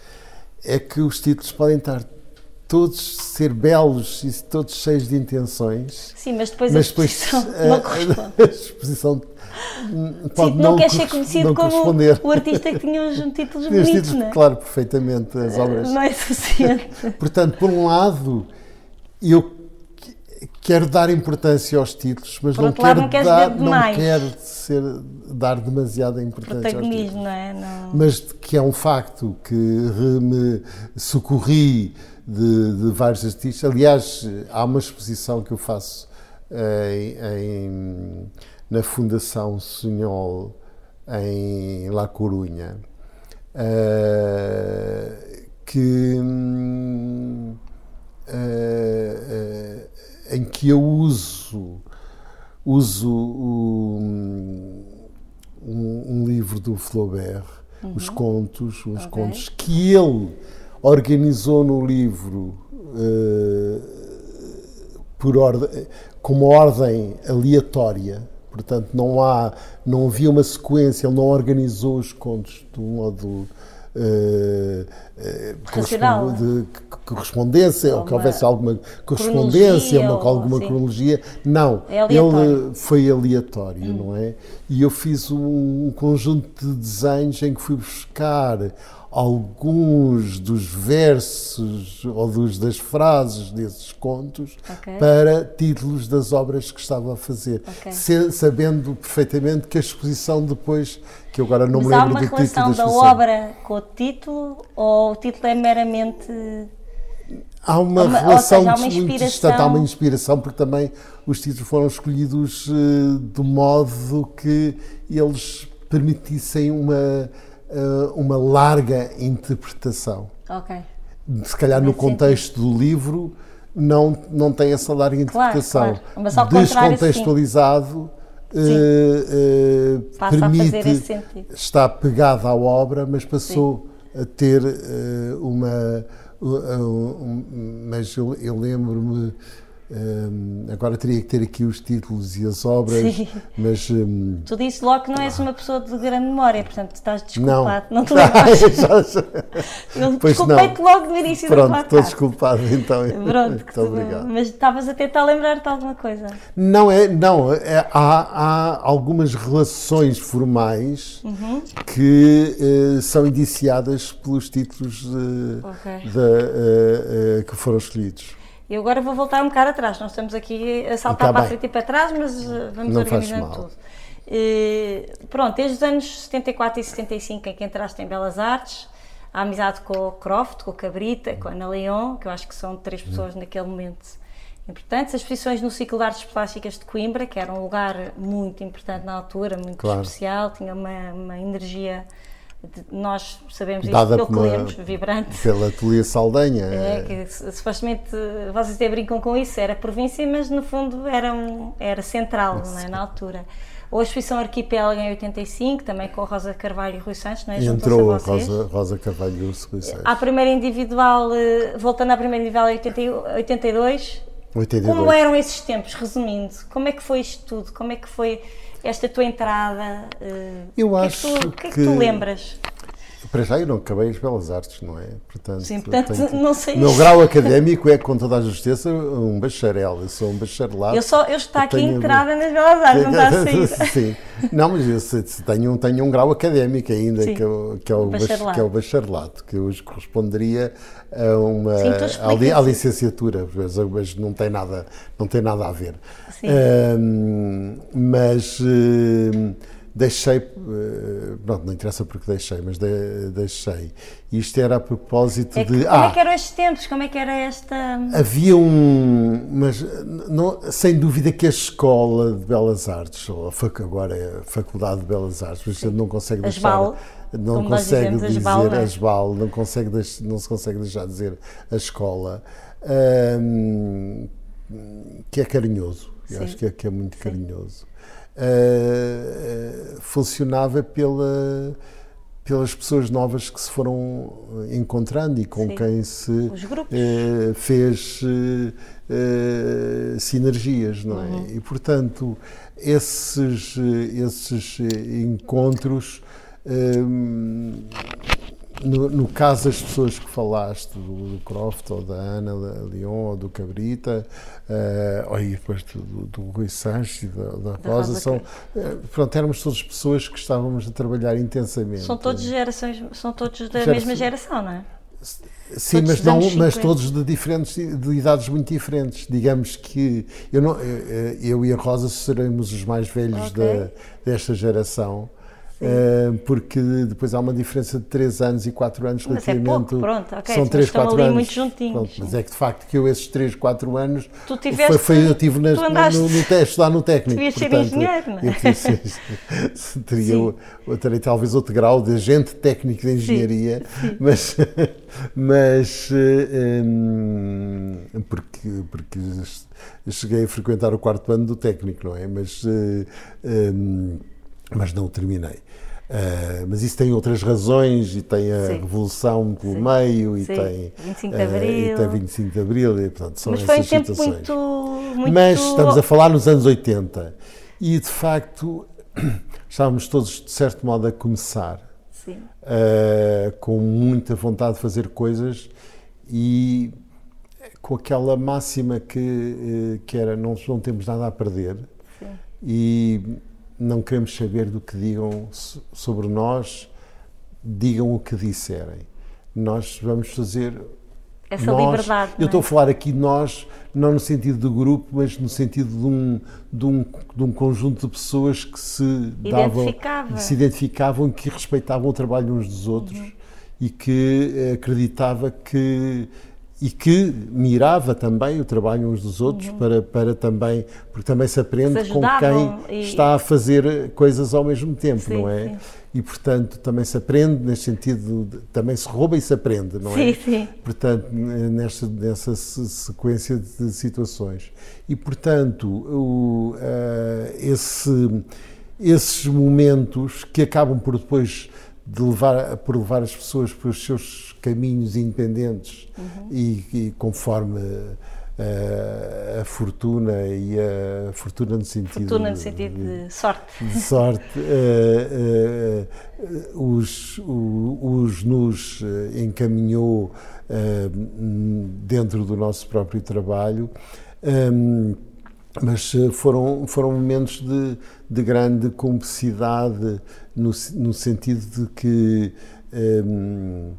É que os títulos podem estar todos ser belos e todos cheios de intenções. Sim, mas depois mas a exposição depois, não corresponde. A exposição pode Sim, não, não quer ser conhecido como o artista que tinha os títulos bonitos, títulos, não é? Claro, perfeitamente, as obras. Não é suficiente. Portanto, por um lado, eu quero dar importância aos títulos, mas não quero, não, dar, não quero ser, dar demasiada importância aos títulos. Não é? Não... Mas que é um facto que me socorri de, de vários artistas. Aliás, há uma exposição que eu faço em, em na Fundação Sunhol, em La Corunha, uh, que, uh, uh, em que eu uso, uso um, um, livro do Flaubert, uhum. os contos, os okay. contos que ele organizou no livro por ordem, como ordem aleatória Portanto, não há, não havia uma sequência, ele não organizou os contos de um modo uh, uh, de correspondência, ou, ou que houvesse alguma correspondência, uma, alguma sim. cronologia. Não, é ele foi aleatório, hum. não é? E eu fiz um, um conjunto de desenhos em que fui buscar alguns dos versos ou dos, das frases desses contos okay. para títulos das obras que estava a fazer, okay. se, sabendo perfeitamente que a exposição depois, que eu agora não Mas me lembro do título da exposição. há uma relação da obra com o título ou o título é meramente... Há uma, uma relação seja, há uma muito distante, há uma inspiração, porque também os títulos foram escolhidos uh, de modo que eles permitissem uma uma larga interpretação. Ok. se calhar no contexto do livro, não, não tem essa larga interpretação. Claro, claro. Descontextualizado uh, uh, permite está pegado à obra, mas passou sim. a ter uh, uma. Um, mas eu, eu lembro-me um, agora teria que ter aqui os títulos e as obras, Sim. mas. Um, tu disse logo que não és uma pessoa de grande memória, portanto estás desculpado. Não, não te lembras. Eu desculpei-te logo no início Pronto, da estou desculpado então. Pronto, Muito obrigado. Mas estavas a tentar lembrar-te alguma coisa? Não, é, não é, há, há algumas relações formais uhum. que uh, são indiciadas pelos títulos uh, okay. de, uh, que foram escolhidos. E agora vou voltar um bocado atrás. Nós estamos aqui a saltar tá para a frente e para trás, mas eh, vamos Não organizando tudo. E, pronto, desde os anos 74 e 75 em que entraste em Belas Artes, a amizade com o Croft, com o Cabrita, com a Ana Leon, que eu acho que são três uhum. pessoas naquele momento importantes. As exposições no ciclo de artes plásticas de Coimbra, que era um lugar muito importante na altura, muito claro. especial, tinha uma, uma energia nós sabemos Dada que lemos, vibrante. Pela Ateliê Saldanha. É, que supostamente vocês até brincam com isso, era província, mas no fundo era, um, era central é, na altura. Ou a exposição Arquipélago em 85, também com a Rosa Carvalho e Rui Santos, não é? Entrou a Rosa, Rosa Carvalho e Rui Santos. À primeira individual, eh, voltando à primeira individual em 82, 82, como eram esses tempos, resumindo? Como é que foi isto tudo? Como é que foi esta tua entrada? Uh, eu acho que, é que, tu, que, é que tu lembras? Para já eu não acabei as belas artes, não é? Portanto, Sim, portanto tenho, não sei. O meu grau académico é, com toda a justiça, um bacharel. Eu sou um bacharelado. Eu, só, eu estou aqui entrada nas belas artes, não está a sair. Sim. Não, mas eu tenho, tenho um grau académico ainda, Sim, que, é o, que, é o bacharelado. que é o bacharelado, que hoje corresponderia a uma Sim, à, licenciatura, mas não tem nada, não tem nada a ver. Sim. Um, mas deixei, eh, pronto, não interessa porque deixei, mas de, deixei. Isto era a propósito é que, de. Como ah, é que eram estes tempos? Como é que era esta. Havia um. Mas não, sem dúvida que a Escola de Belas Artes, ou a, agora é a Faculdade de Belas Artes, mas gente não consegue deixar. não consegue dizer asbal, é? asbal, não, consegue não se consegue deixar de dizer a escola, hum, que é carinhoso. Eu acho que é, que é muito Sim. carinhoso uh, funcionava pela, pelas pessoas novas que se foram encontrando e com Sim. quem se uh, fez sinergias, não é? Uhum. E portanto esses esses encontros no, no, caso das pessoas que falaste, do, do Croft, ou da Ana da Leon, ou do Cabrita, uh, ou depois do, do Rui Sanches e da, da Rosa, Rosa são, uh, pronto, éramos todas pessoas que estávamos a trabalhar intensamente. São todos gerações, são todos da mesma geração, não é? Sim, mas, não, mas todos de diferentes de idades muito diferentes. Digamos que eu, não, eu, eu e a Rosa seremos os mais velhos okay. da, desta geração. Uh, porque depois há uma diferença de 3 anos e 4 anos mas relativamente. É pouco, pronto, okay, são 3, 4 ali anos. muito juntinhos. Pronto, mas é que de facto que eu esses 3, 4 anos tu tiveste, foi, foi eu tive nas, andaste, no, no teste lá no técnico. Devias ser engenheiro, não é? teria eu, eu terei talvez outro grau de agente técnico de engenharia, sim, sim. mas, mas um, porque, porque cheguei a frequentar o quarto ano do técnico, não é? Mas, um, mas não o terminei. Uh, mas isso tem outras razões e tem a Sim. Revolução pelo Sim. meio e Sim. tem 25 de Abril. Uh, e tem 25 de Abril e, portanto, são mas foi um tempo muito, muito, Mas estamos a falar nos anos 80 e de facto estávamos todos de certo modo a começar uh, com muita vontade de fazer coisas e com aquela máxima que, que era não, não temos nada a perder e não queremos saber do que digam sobre nós, digam o que disserem. Nós vamos fazer. Essa nós, liberdade. Eu estou é? a falar aqui de nós, não no sentido do grupo, mas no sentido de um, de um, de um conjunto de pessoas que se davam, se identificavam, que respeitavam o trabalho uns dos outros uhum. e que acreditava que e que mirava também o trabalho uns dos outros Uhum. para, para também, porque também se aprende Se com quem e- está a fazer coisas ao mesmo tempo, Sim, não é? sim. E portanto também se aprende nesse sentido, de- também se rouba e se aprende, não é? Sim, sim. Portanto, nesta, nessa se- sequência de situações. E portanto, o, eh, esse, esses momentos que acabam por depois de levar, por levar as pessoas para os seus caminhos independentes Uhum. e, e conforme eh, a fortuna e a fortuna no sentido Fortuna no sentido de sorte. de sorte eh, eh, os, os nos encaminhou dentro do nosso próprio trabalho, Ehm, mas foram, foram momentos de, de grande cumplicidade no, no sentido de que ehm,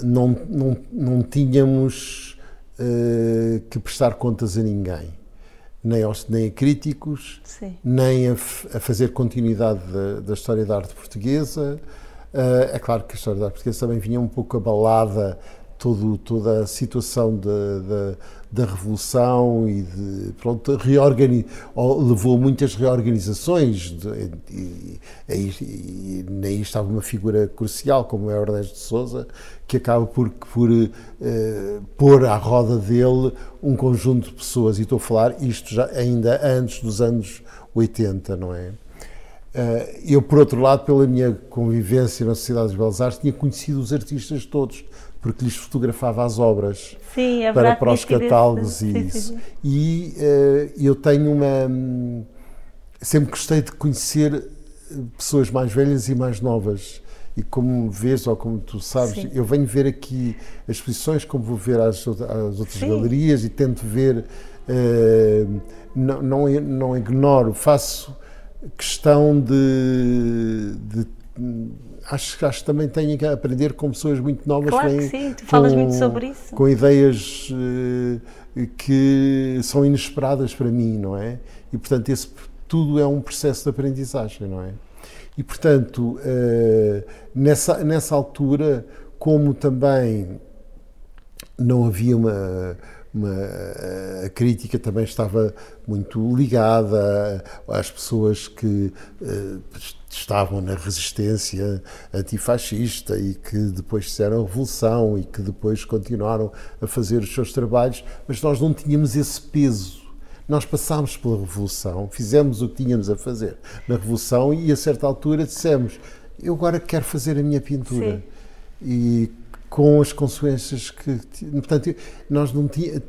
não, não, não tínhamos eh, que prestar contas a ninguém, nem, aos, nem a críticos, Sim. nem a, a fazer continuidade da, da história da arte portuguesa. Eh, é claro que a história da arte portuguesa também vinha um pouco abalada, todo, toda a situação da, da, da Revolução e de, pronto, reorgani ou levou a muitas reorganizações. e, aí, e, nem estava uma figura crucial como é Ernesto de Souza, que acaba por, por eh, pôr à roda dele um conjunto de pessoas, e estou a falar isto já ainda antes dos anos 80, não é? Eh, Eu, por outro lado, pela minha convivência na Sociedade das Belas Artes, tinha conhecido os artistas todos, porque lhes fotografava as obras Sim, é para, para os catálogos e isso. sim. E eh, eu tenho uma. hum, Sempre gostei de conhecer eh, pessoas mais velhas e mais novas. E como vês, ou como tu sabes, eu venho ver aqui as exposições, como vou ver as, as outras galerias e tento ver. eh, não, não, não ignoro, faço questão de. de acho, acho que também tenho que aprender com pessoas muito novas Claro que vêm sim, tu falas com- muito sobre isso. Com ideias eh, que são inesperadas para mim, não é? E portanto, esse tudo é um processo de aprendizagem, não é? E portanto, eh, nessa, nessa altura, como também não havia uma, uma a crítica também estava muito ligada às pessoas que eh, estavam na resistência antifascista e que depois fizeram a revolução e que depois continuaram a fazer os seus trabalhos, mas nós não tínhamos esse peso. Nós passámos pela revolução, fizemos o que tínhamos a fazer na revolução e a certa altura dissemos: eu agora quero fazer a minha pintura. Sim. E com as consequências que. Portanto, nós não tínhamos.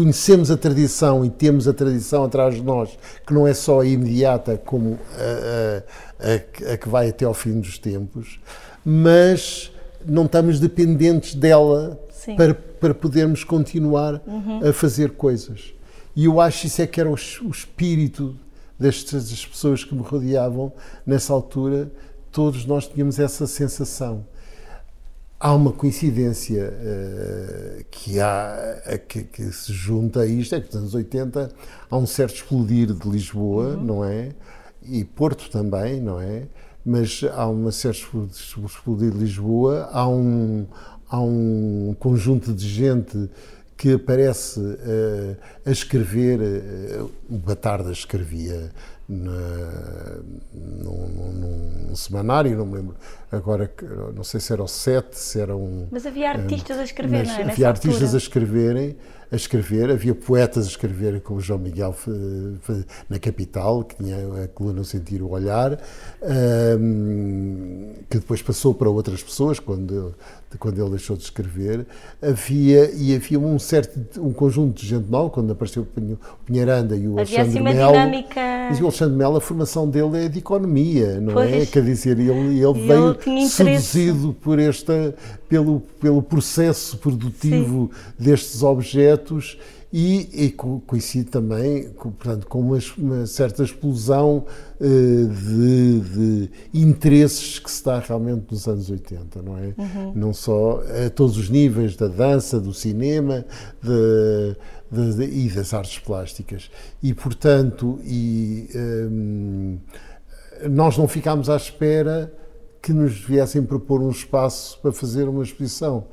Conhecemos a tradição e temos a tradição atrás de nós, que não é só a imediata, como a, a- a que- vai até ao fim dos tempos, mas não estamos dependentes dela Sim. para, para podermos continuar a fazer coisas. E eu acho isso é que era o, o espírito destas pessoas que me rodeavam nessa altura, todos nós tínhamos essa sensação. Há uma coincidência eh, que, há, que, que se junta a isto, é que nos anos 80 há um certo explodir de Lisboa, não é? E Porto também, não é? Mas há um certo explo- explodir de Lisboa, há um, há um conjunto de gente que aparece eh, a escrever, eh, o Batarda escrevia na, num, num semanário, não me lembro agora, não sei se era o 7, se era um... Mas havia artistas a escrever, Mas não é? Nessa havia artistas a escreverem, a escrever, havia poetas a escreverem, como João Miguel na capital, que tinha a coluna Sentir o Olhar, ahm, que depois passou para outras pessoas quando ele, quando ele deixou de escrever. Havia, e havia um certo um conjunto de gente nova, quando apareceu o Pinheiranda e o Havia Alexandre assim uma Melo. dinâmica. Mas o Alexandre Melo, a formação dele é de economia, não é? Pois. Quer dizer, ele, ele ele veio seduzido por esta, pelo, pelo processo produtivo destes objetos e, e co- coincide também com, portanto, com uma, uma certa explosão eh, de, de interesses que se dá realmente nos anos 80, não é? Não só a todos os níveis da dança, do cinema de- de- e das artes plásticas. E, portanto, e, hum, nós não ficámos à espera que nos viessem propor um espaço para fazer uma exposição.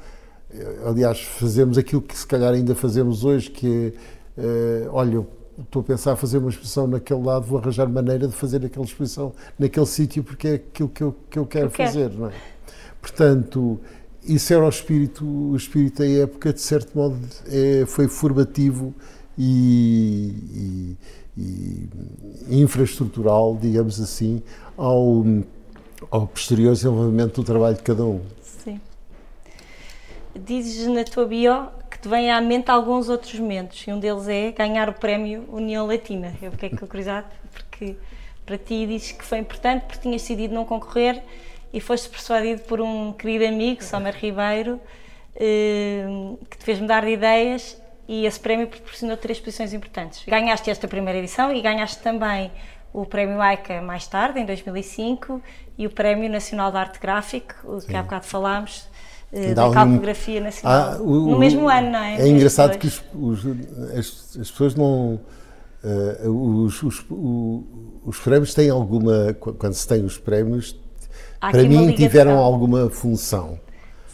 aliás, fazemos aquilo que se calhar ainda fazemos hoje, que é, olha, estou a pensar fazer uma exposição naquele lado, vou arranjar maneira de fazer aquela exposição naquele sítio porque é aquilo que eu, que eu quero fazer, não é? Portanto, isso era o espírito, o espírito da época, de certo modo, é, foi formativo e, e, e, infraestrutural, digamos assim, ao, ao posterior desenvolvimento do trabalho de cada um. Sim. Dizes na tua bio que te vem à mente alguns outros momentos, e um deles é ganhar o prémio União Latina. Eu fiquei com curiosidade, porque para ti dizes que foi importante porque tinhas decidido não concorrer e foste persuadido por um querido amigo, Somer Ribeiro, eh, que te fez mudar de ideias e esse prémio proporcionou três posições importantes. Ganhaste esta primeira edição e ganhaste também o Prémio AICA mais tarde, em 2005, e o Prémio Nacional de Arte Gráfico, o que há bocado falámos, eh, da calcografia nacional. Ah, o, no mesmo ano, não é? É engraçado que os, os, as, as, pessoas não. Uh, os, os, os, prémios têm alguma. Quando se tem os prémios, para mim tiveram alguma função.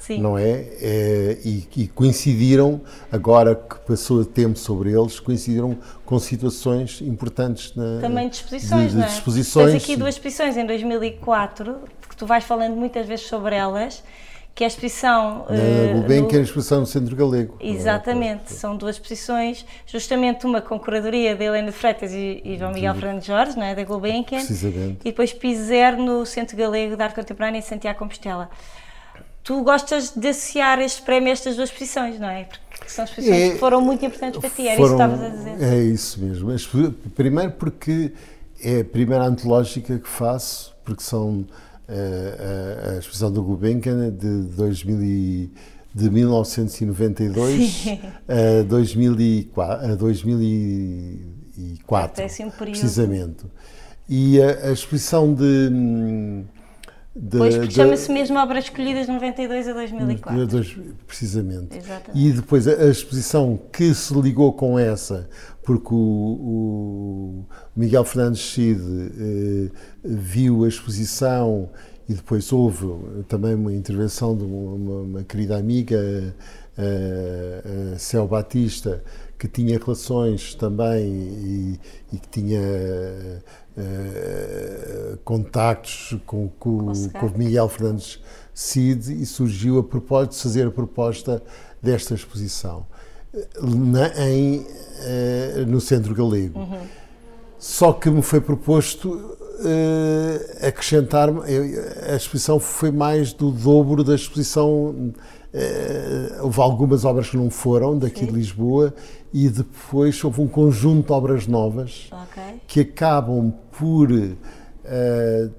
Sim. Não é? é e, e, coincidiram, agora que passou tempo sobre eles, coincidiram com situações importantes na, Também de exposições, de, de, é? Exposições, Tens aqui duas exposições em 2004, que tu vais falando muitas vezes sobre elas, que é a exposição... Na uh, Gulbenkian, é a exposição no Centro Galego. É? Exatamente, é? são duas exposições, justamente uma com curadoria de Helena Freitas e, e João Miguel Fernandes Jorge, não é, da Gulbenkian, e depois Pizer no Centro Galego de Arte Contemporânea em Santiago Compostela. Tu gostas de associar este prémio a estas duas exposições, não é? Porque são exposições é, que foram muito importantes para ti, era foram, isso que estavas a dizer. É isso mesmo. Primeiro porque é a primeira antológica que faço, porque são a, a exposição do Gulbenkian de 2000 e, de 1992 a 2004, a 2004 precisamente. E a, a exposição de de, pois, porque chama-se mesmo Obras Escolhidas de 92 a 2004. Dois, precisamente. Exatamente. E depois a, a, exposição que se ligou com essa, porque o, o Miguel Fernandes Cid eh, viu a exposição e depois houve também uma intervenção de uma, uma querida amiga, a, a Céu Batista, que tinha relações também e, e que tinha uh, contactos com, com, com, o Miguel Fernandes Cid e surgiu a propósito de fazer a proposta desta exposição na, em, uh, no Centro Galego. Uhum. Só que me foi proposto uh, acrescentar a exposição foi mais do dobro da exposição houve algumas obras que não foram daqui Sim. de Lisboa e depois houve um conjunto de obras novas okay. que acabam por uh,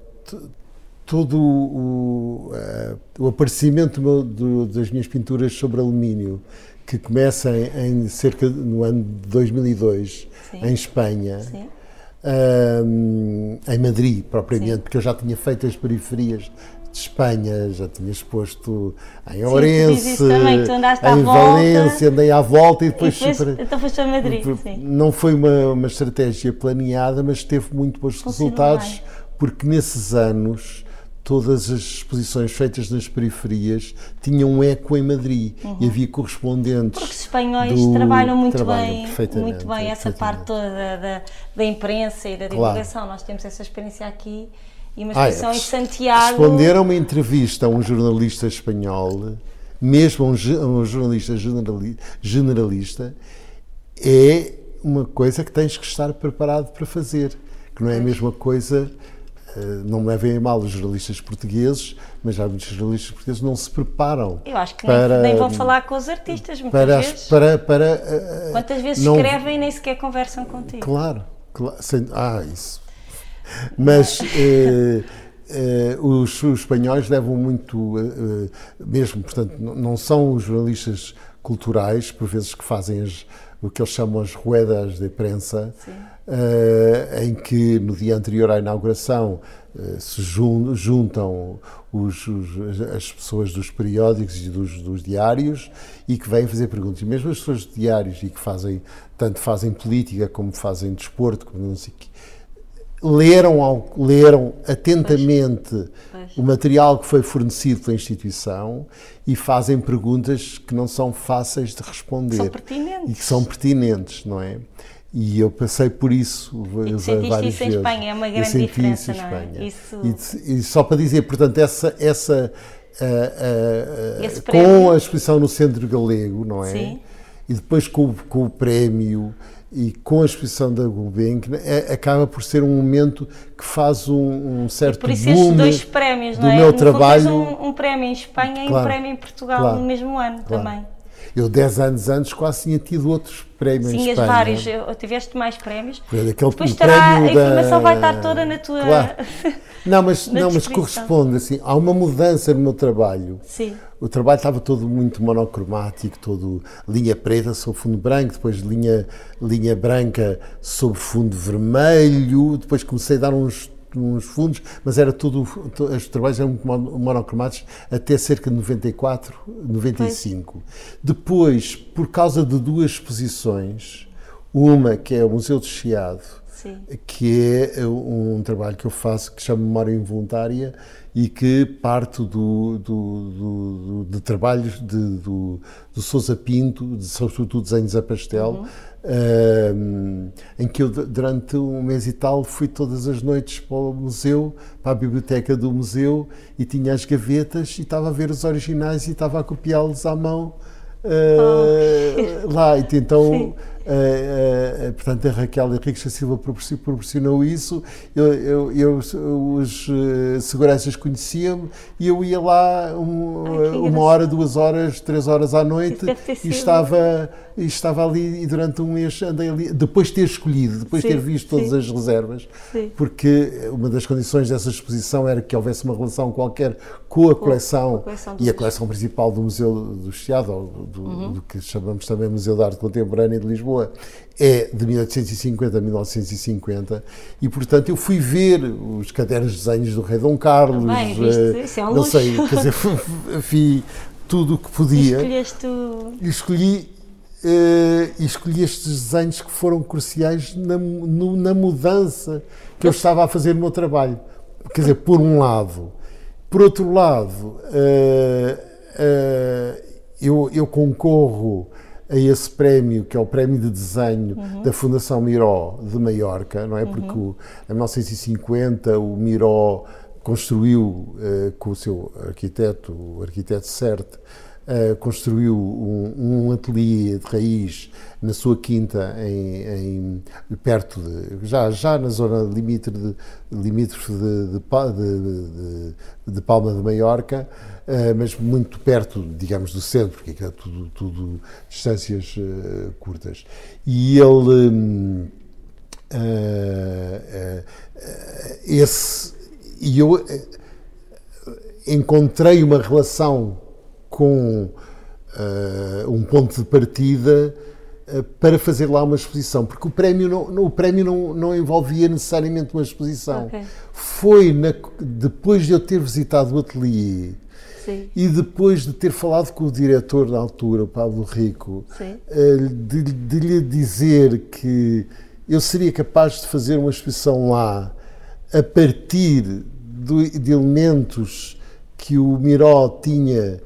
todo o, uh, o aparecimento do, do, das minhas pinturas sobre alumínio que começa em, em cerca no ano de 2002 Sim. em Espanha Sim. em Madrid propriamente porque eu já tinha feito as periferias de Espanha, já tinha exposto em Ourense, também, em Valência, andei à volta e depois... E depois super, então foste a Madrid, sim. Não foi uma, uma estratégia planeada, mas teve muito bons resultados, porque nesses anos todas as exposições feitas nas periferias tinham um eco em Madrid uhum. e havia correspondentes. Porque os espanhóis do, trabalham muito trabalham bem, muito bem essa parte toda da, da, da imprensa e da divulgação. Claro. Nós temos essa experiência aqui e uma exposição ah, é. em Santiago. Responder a uma entrevista a um jornalista espanhol, mesmo um, um jornalista generalista, é uma coisa que tens que estar preparado para fazer, que não é a mesma coisa. Eh, não me levem a mal os jornalistas portugueses, mas já muitos jornalistas portugueses não se preparam. Eu acho que para, nem, vão falar com os artistas, muitas para, vezes. Para, para, uh, Quantas vezes não, escrevem e nem sequer conversam contigo? Claro, claro sem, ah, isso mas eh, eh, os, os, espanhóis levam muito, eh, mesmo, portanto, não são os jornalistas culturais, por vezes, que fazem as, o que eles chamam as ruedas de prensa, em que no dia anterior à inauguração se juntam os, os, as pessoas dos periódicos e dos, dos, diários e que vêm fazer perguntas. E mesmo as pessoas de diários e que fazem, tanto fazem política como fazem desporto, como não sei leram, leram atentamente pois. o material que foi fornecido pela instituição e fazem perguntas que não são fáceis de responder. São pertinentes. E que são pertinentes, não é? E eu passei por isso e várias isso vezes. em Espanha, é uma grande diferença, não é? Isso... E, e, só para dizer, portanto, essa, essa com a exposição no Centro Galego, não é? Sim. E depois com, com o prémio e com a exposição da Gulbenkian é, acaba por ser um momento que faz um, um certo e por isso boom dois prémios, do não é? meu no trabalho. Um, um, prémio em Espanha claro, e um prémio em Portugal claro, no mesmo ano claro. também. Eu, 10 anos antes, quase tinha tido outros prémios Espanha. vários. Eu, tiveste mais prémios. Aquele Depois estará, a informação da... vai estar toda na tua. Claro. Não, mas, não, mas corresponde assim. Há uma mudança no meu trabalho. Sim. O trabalho estava todo muito monocromático, todo linha preta sobre fundo branco, depois linha, linha branca sobre fundo vermelho. Depois comecei a dar uns uns fundos, mas era tudo, os trabalhos eram monocromáticos até cerca de 94, 95. Pois. Depois, por causa de duas exposições, uma que é o Museu de Chiado, Sim. que é um trabalho que eu faço que chama Memória Involuntária e que parte do, do, do, de trabalhos de, do, do Sousa Pinto, de, sobretudo desenhos a pastel, uhum uh, em que eu, durante um mês e tal, fui todas as noites para o museu, para a biblioteca do museu, e tinha as gavetas e estava a ver os originais e estava a copiá-los à mão uh, oh. lá. E então. Uh, uh, portanto, a Raquel Henrique Silva proporcionou isso. Eu, eu, eu os uh, seguranças conheciam-me e eu ia lá um, Ai, uma hora, duas horas, três horas à noite e estava e estava ali e durante um mês andei ali, depois de ter escolhido, depois de ter visto todas sim. as reservas, sim. porque uma das condições dessa exposição era que houvesse uma relação qualquer com a coleção, a coleção e a coleção principal do Museu do Chiado, ou do, uhum. do, que chamamos também Museu de Arte Contemporânea de Lisboa, é de 1850 a 1950 e portanto eu fui ver os cadernos de desenhos do Rei Dom Carlos, Bem, viste, isso é um não luxo. sei, quer dizer, vi tudo o que podia. Escolheste o... Escolhi uh, e escolhi estes desenhos que foram cruciais na, no, na mudança que eu estava a fazer no meu trabalho. Quer dizer, por um lado. Por outro lado, uh, uh, eu, eu, concorro a esse prémio, que é o prémio de desenho uhum. da Fundação Miró de Maiorca, não é? Porque uhum. em 1950 o Miró construiu com o seu arquiteto, o arquiteto Certe, Uh, construiu um, um, ateliê de raiz na sua quinta em, em, perto de já já na zona limítrofe de, limítrofe de, de, de, Palma de Maiorca uh, mas muito perto digamos do centro porque é tudo, tudo distâncias uh, curtas. E ele um, esse e eu encontrei uma relação com uh, um ponto de partida uh, para fazer lá uma exposição, porque o prémio não, o prémio não, não envolvia necessariamente uma exposição. Okay. Foi na, depois de eu ter visitado o ateliê Sim. e depois de ter falado com o diretor da altura, o Pablo Rico, uh, de, de lhe dizer que eu seria capaz de fazer uma exposição lá a partir de, de elementos que o Miró tinha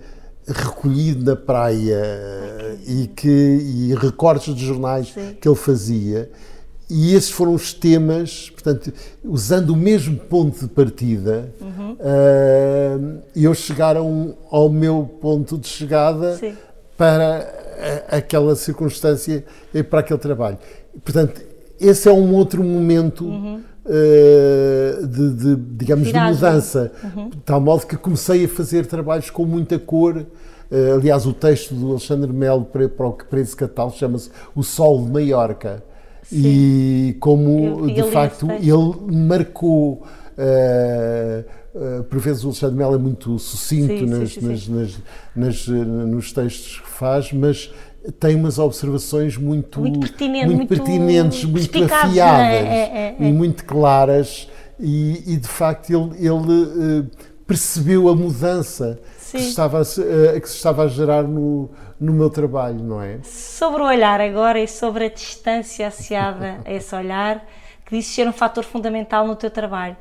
recolhido na praia e, que, e recortes de jornais Sim. que ele fazia. E esses foram os temas, portanto, usando o mesmo ponto de partida, uhum. uh, eu chegaram ao meu ponto de chegada Sim. para a, aquela circunstância e para aquele trabalho. Portanto, esse é um outro momento uhum. Uh, de, de, digamos, de mudança, uhum. de tal modo que comecei a fazer trabalhos com muita cor. Uh, aliás, o texto do Alexandre Melo para, para, para esse catálogo chama-se O Sol de Maiorca. Sim. E como, eu, de facto, ele marcou. Uh, uh, por vezes o Alexandre Melo é muito sucinto sim, nas, sim, nas, nas, nos textos que faz, mas tem umas observações muito, muito, pertinente, muito, muito pertinentes, muito é? afiadas é, é, é, e muito claras. E, e de facto ele, ele uh, percebeu a mudança que se, estava a, uh, que se estava a gerar no, no meu trabalho, não é? Sobre o olhar agora e sobre a distância associada a esse olhar, que disse ser um fator fundamental no teu trabalho.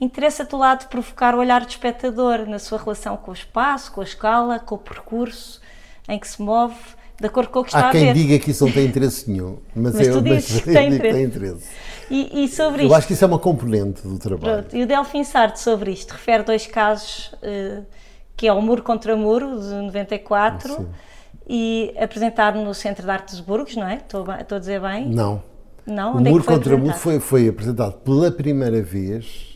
Interessa-te o lado de provocar o olhar do espectador na sua relação com o espaço, com a escala, com o percurso em que se move, de acordo com o que está Há a quem ver. diga que isso não tem interesse nenhum, mas, Mas eu, tu mas dizes que eu tem digo que tem interesse. interesse. E, e sobre Eu isto, acho que isso é uma componente do trabalho. Pronto, e o Delfim Sartre sobre isto refere dois casos, eh, que é o Muro contra Muro, de 94, Sim. e apresentado no Centro de Arte dos Burgos, não é? Estou, estou a dizer bem? Não. Não? O Onde Muro é que foi contra Muro foi, foi apresentado pela primeira vez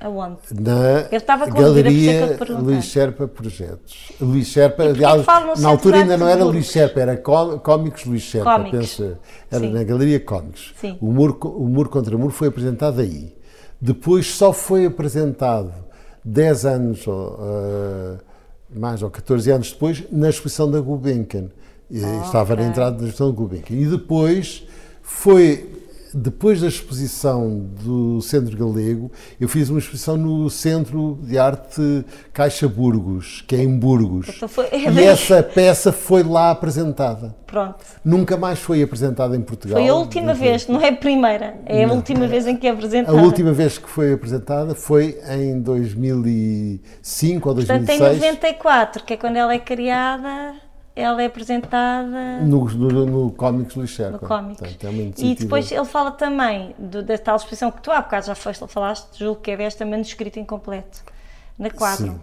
Aonde? na Eu estava é Galeria. Luís Sherpa Projetos. Luís porquê aliás, na altura ainda não era? Luís Sherpa, era Có- Cómicos Luís Sherpa, Cómicos. penso. Era Sim. na Galeria Cómicos. Sim. O muro, o muro contra Muro foi apresentado aí. Depois só foi apresentado 10 anos, ou, ah, mais ou 14 anos depois, na exposição da Gulbenkian. E Estava na ok. entrada da exposição da Gulbenkian. E depois foi depois da exposição do Centro Galego, eu fiz uma exposição no Centro de Arte Caixa Burgos, que é em Burgos. Então foi- E essa peça foi lá apresentada. Pronto. Nunca mais foi apresentada em Portugal. Foi a última vez, não é a primeira, é a última vez em que é A apresentada. última vez que foi apresentada foi em 2005 ou Portanto, em 2006, 94, que é quando ela é criada, ela é apresentada no, no, no Cómics Luís Sherpa. no cómics. Portanto, é e depois ele fala também do- da tal exposição que tu há bocado já foste, falaste, julgo que é desta manuscrito incompleto, na quadro. Sim.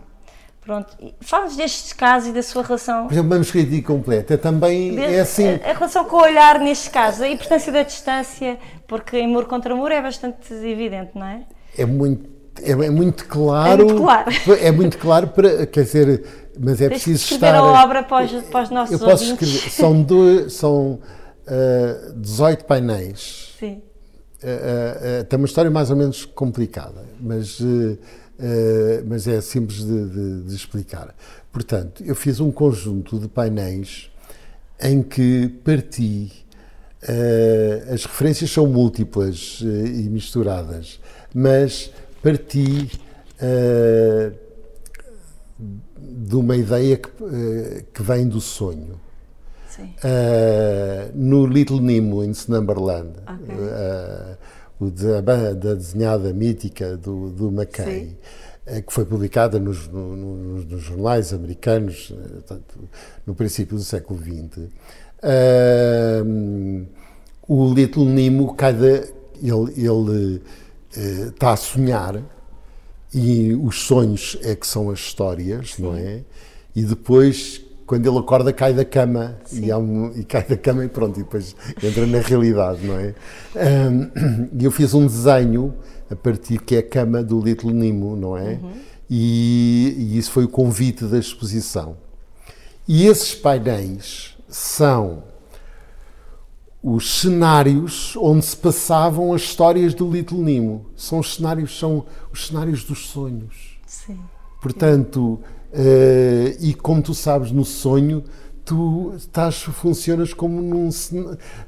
Pronto, fala-nos destes casos e da sua relação. Por exemplo, manuscrito incompleto. É também, de- é assim, a, a relação com o olhar nestes casos, a importância da distância, porque em muro contra muro é bastante evidente, não é? é muito, é, é muito claro. É muito claro. É muito claro para, quer dizer, mas é Tens preciso escrever estar. a obra para os, para os nossos eu posso ouvintes. escrever. São, dois, são ah, 18 painéis. Sim. Uh, uh, uh, tem uma história mais ou menos complicada, mas, uh, uh, mas é simples de, de- de explicar. Portanto, eu fiz um conjunto de painéis em que parti. uh, as referências são múltiplas uh, e misturadas, mas parti uh, de uma ideia que, uh, que vem do sonho. Uh, no Little Nemo, in Slumberland, Ok. uh, o da, desenhada mítica do, do McKay, uh, que foi publicada nos, no- no- nos jornais americanos portanto, no princípio do século XX. O Little Nemo, cada, ele, ele está a sonhar e os sonhos é que são as histórias, não é? E depois, quando ele acorda, cai da cama e, um- e cai da cama e pronto, e depois entra na realidade, não é? E eu fiz um desenho a partir que é a cama do Little Nemo, não é? E, e isso foi o convite da exposição. E esses painéis são os cenários onde se passavam as histórias do Little Nemo. São os cenários, são os cenários dos sonhos. Sim. Portanto, eh, e como tu sabes, no sonho, tu estás, funcionas como num.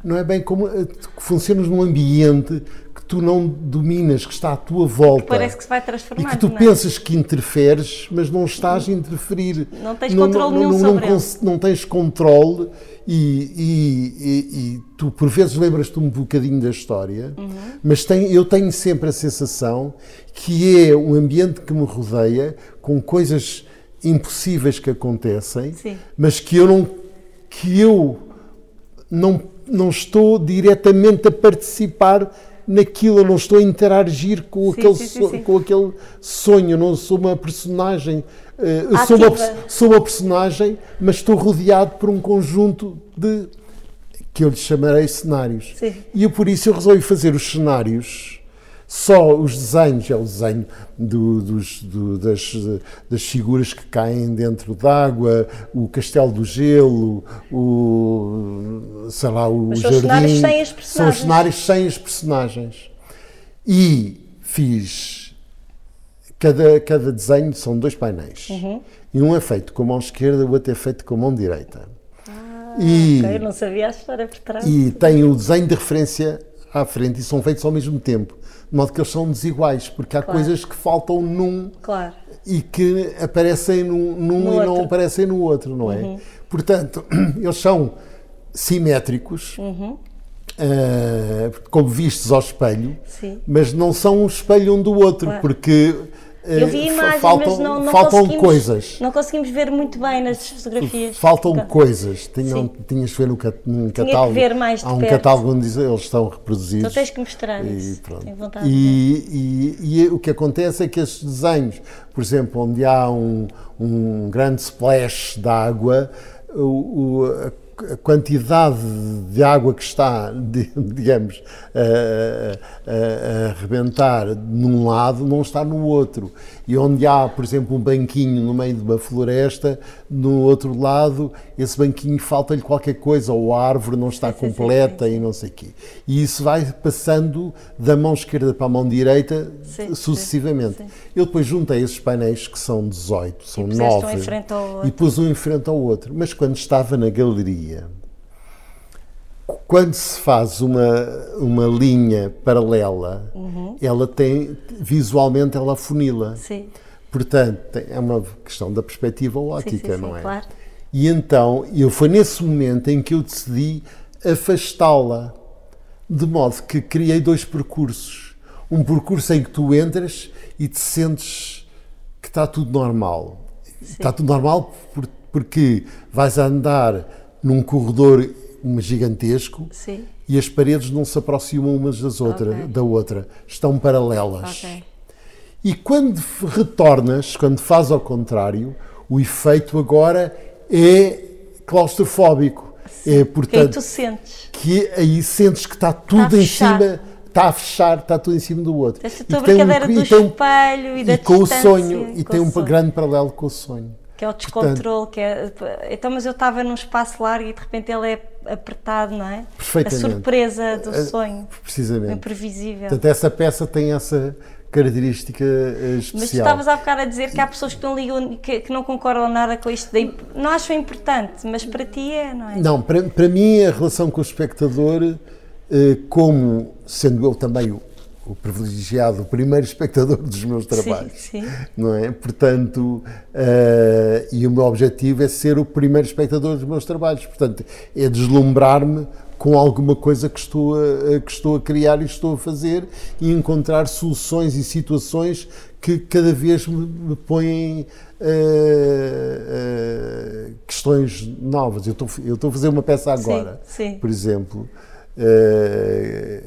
Não é bem como. eh, funcionas num ambiente tu não dominas, que está à tua volta. Parece que se vai E transformando. que tu não é? pensas que interferes, mas não estás a interferir. Não tens controle nenhum não, sobre cons- não tens controle e, e- e- e tu por vezes lembras-te um bocadinho da história, Uhum. mas tem- eu tenho sempre a sensação que é um ambiente que me rodeia com coisas impossíveis que acontecem, Sim. mas que eu não que eu não, não estou diretamente a participar naquilo, eu não estou a interagir com, Sim, aquele, sim, sim, com aquele sonho, não sou uma personagem, eu sou uma, sou uma personagem, mas estou rodeado por um conjunto de que eu lhe chamarei cenários. E eu, por isso eu resolvi fazer os cenários, só os desenhos, é o desenho do- dos- do- das, das figuras que caem dentro d'água, o castelo do gelo, o, sei lá, o Mas são jardim. cenários sem as São personagens. os cenários sem as personagens. E fiz cada, cada desenho são dois painéis. Uhum. E um é feito com a mão esquerda, o outro é feito com a mão direita. e, Ok, eu não sabia a história por trás. e tem o desenho de referência à frente e são feitos ao mesmo tempo. De modo que eles são desiguais, porque há Claro. coisas que faltam num Claro. e que aparecem num, num No e não outro. Uhum. aparecem no outro, não é? Portanto, eles são simétricos, uh, como vistos ao espelho, Sim. mas não são um espelho um do outro, Claro. porque Eu vi uh, imagens, faltam, mas não, não faltam conseguimos, coisas. Não conseguimos ver muito bem nas fotografias. Faltam coisas. Tinham, tinhas que ver no cat- num que catálogo. ver mais de Há um perto. catálogo onde eles estão reproduzidos. Então tens que mostrar E, isso. ver. E, e- e o que acontece é que estes desenhos, por exemplo, onde há um, um grande splash de água, o- o- a quantidade de água que está, di- digamos, a, a, a arrebentar num lado não está no outro. E onde há, por exemplo, um banquinho no meio de uma floresta, no outro lado, esse banquinho falta-lhe qualquer coisa, ou a árvore não está completa e não sei o quê. E isso vai passando da mão esquerda para a mão direita Sim, sucessivamente. sim, sim. Eu depois juntei esses painéis que são 18, são puseste um 9. em frente ao outro. E pus um em frente ao outro. Mas quando estava na galeria, quando se faz uma, uma linha paralela, Uhum. ela tem, visualmente, ela funila. Sim, Portanto, é uma questão da perspectiva sim, ótica, sim, não sim, é? claro. E então, eu foi nesse momento em que eu decidi afastá-la, de modo que criei dois percursos. Um percurso em que tu entras e te sentes que está tudo normal. Está tudo normal por- porque vais andar num corredor um gigantesco Sim, e as paredes não se aproximam umas das outras, Ok. da outra, estão paralelas. ok. E quando retornas, quando faz ao contrário, o efeito agora é claustrofóbico. É, Que aí portanto, tu sentes. que aí sentes que está tudo Está em cima, está a fechar, está tudo em cima do outro. Esta E tua tem um- brincadeira do e tem um- espelho e da e com o sonho, e tem um sonho. grande paralelo com o sonho. Que é o descontrole, que é. Então, mas eu estava num espaço largo e de repente ele é apertado, não é? Perfeitamente. A surpresa do sonho, Precisamente. imprevisível. Portanto, essa peça tem essa característica eh, Mas tu especial. estavas há bocado a dizer que há pessoas que não ligam, que, que não concordam nada com isto. da imp- não acham importante, mas para ti é, não é? Não, para, para mim a relação com o espectador, eh, como sendo eu também o, privilegiado, o primeiro espectador dos meus trabalhos, Sim, sim. não é? Portanto, eh, e o meu objetivo é ser o primeiro espectador dos meus trabalhos, portanto, é deslumbrar-me com alguma coisa que estou, a, que estou a criar e estou a fazer e encontrar soluções e situações que cada vez me, me põem eh, eh, questões novas. Eu estou, eu estou a fazer uma peça agora, sim. por exemplo. eh,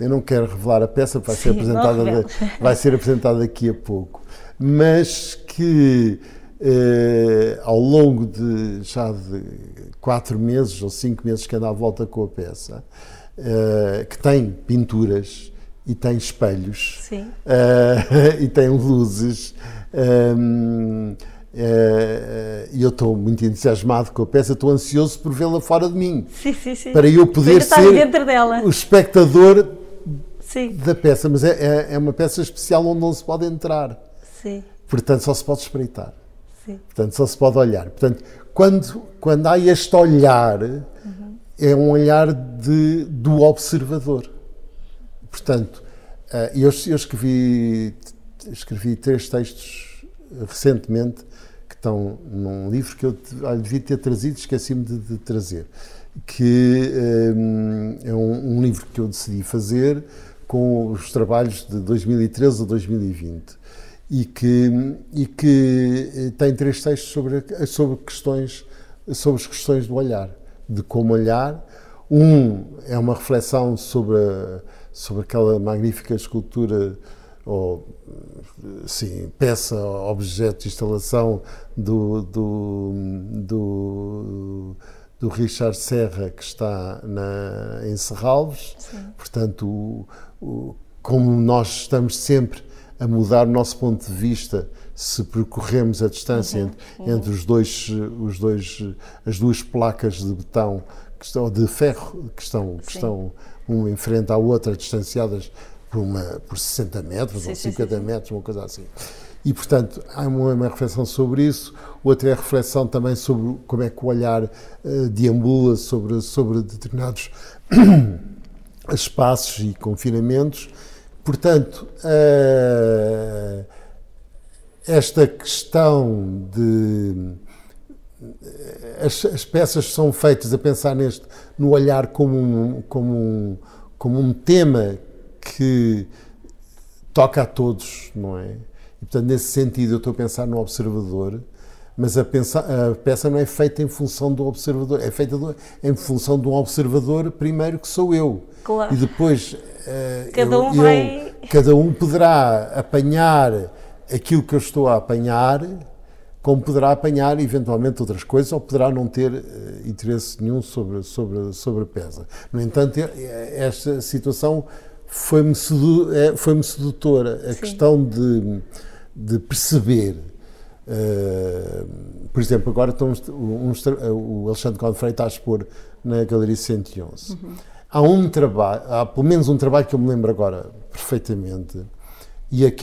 eu não quero revelar a peça, vai ser Sim, não apresentada, vai ser apresentada daqui a pouco, mas que eh, ao longo de já de quatro meses ou cinco meses que anda à volta com a peça, eh, que tem pinturas e tem espelhos eh, e tem luzes. ehm, eh, E eu estou muito entusiasmado com a peça, estou ansioso por vê-la fora de mim, Sim, sim, sim. para eu poder ser dentro dela. o espectador Sim, da peça, mas é, é, é uma peça especial onde não se pode entrar, sim, portanto só se pode espreitar, sim. portanto só se pode olhar. Portanto, quando, quando há este olhar, é um olhar de, do observador. Portanto, eh, eu, eu escrevi, escrevi três textos recentemente que estão num livro que eu devia ter trazido, esqueci-me de, de trazer, que eh, é um, um livro que eu decidi fazer com os trabalhos de 2013 a 2020 e que, e que eh, tem três textos sobre, sobre, questões, sobre as questões do olhar, de como olhar. Um é uma reflexão sobre, sobre aquela magnífica escultura ou sim, peça, objeto de instalação do, do, do, do Richard Serra que está na, em Serralves. Portanto, o- o- como nós estamos sempre a mudar o nosso ponto de vista se percorremos a distância entre, entre os dois, os dois, as duas placas de betão estão de ferro que estão, que Sim. estão uma em frente à outra distanciadas por, uma, por 60 metros Sim, ou sim, 50 sim, metros, uma coisa assim. E, portanto, há uma, uma reflexão sobre isso, outra é a reflexão também sobre como é que o olhar eh, deambula sobre, sobre determinados espaços e confinamentos. Portanto, eh, esta questão de as, as, peças são feitas a pensar neste, no olhar como um, como um, como um tema que toca a todos, não é? E, portanto, nesse sentido, eu estou a pensar no observador, mas a, pensa, a peça não é feita em função do observador, é feita do, em função de um observador, primeiro, que sou eu. Claro. E depois. Uh, cada um eu, vai. Cada um poderá apanhar aquilo que eu estou a apanhar, como poderá apanhar eventualmente outras coisas, ou poderá não ter uh, interesse nenhum sobre, sobre, sobre a peça. No entanto, esta situação foi-me sedu é, foi sedutora. A Sim. questão de, de perceber. Uh, por exemplo, agora estamos, um, o Alexandre Godfrey está a expor na Galeria 111. Uhum. Há um trabalho, há pelo menos um trabalho que eu me lembro agora perfeitamente, e ele,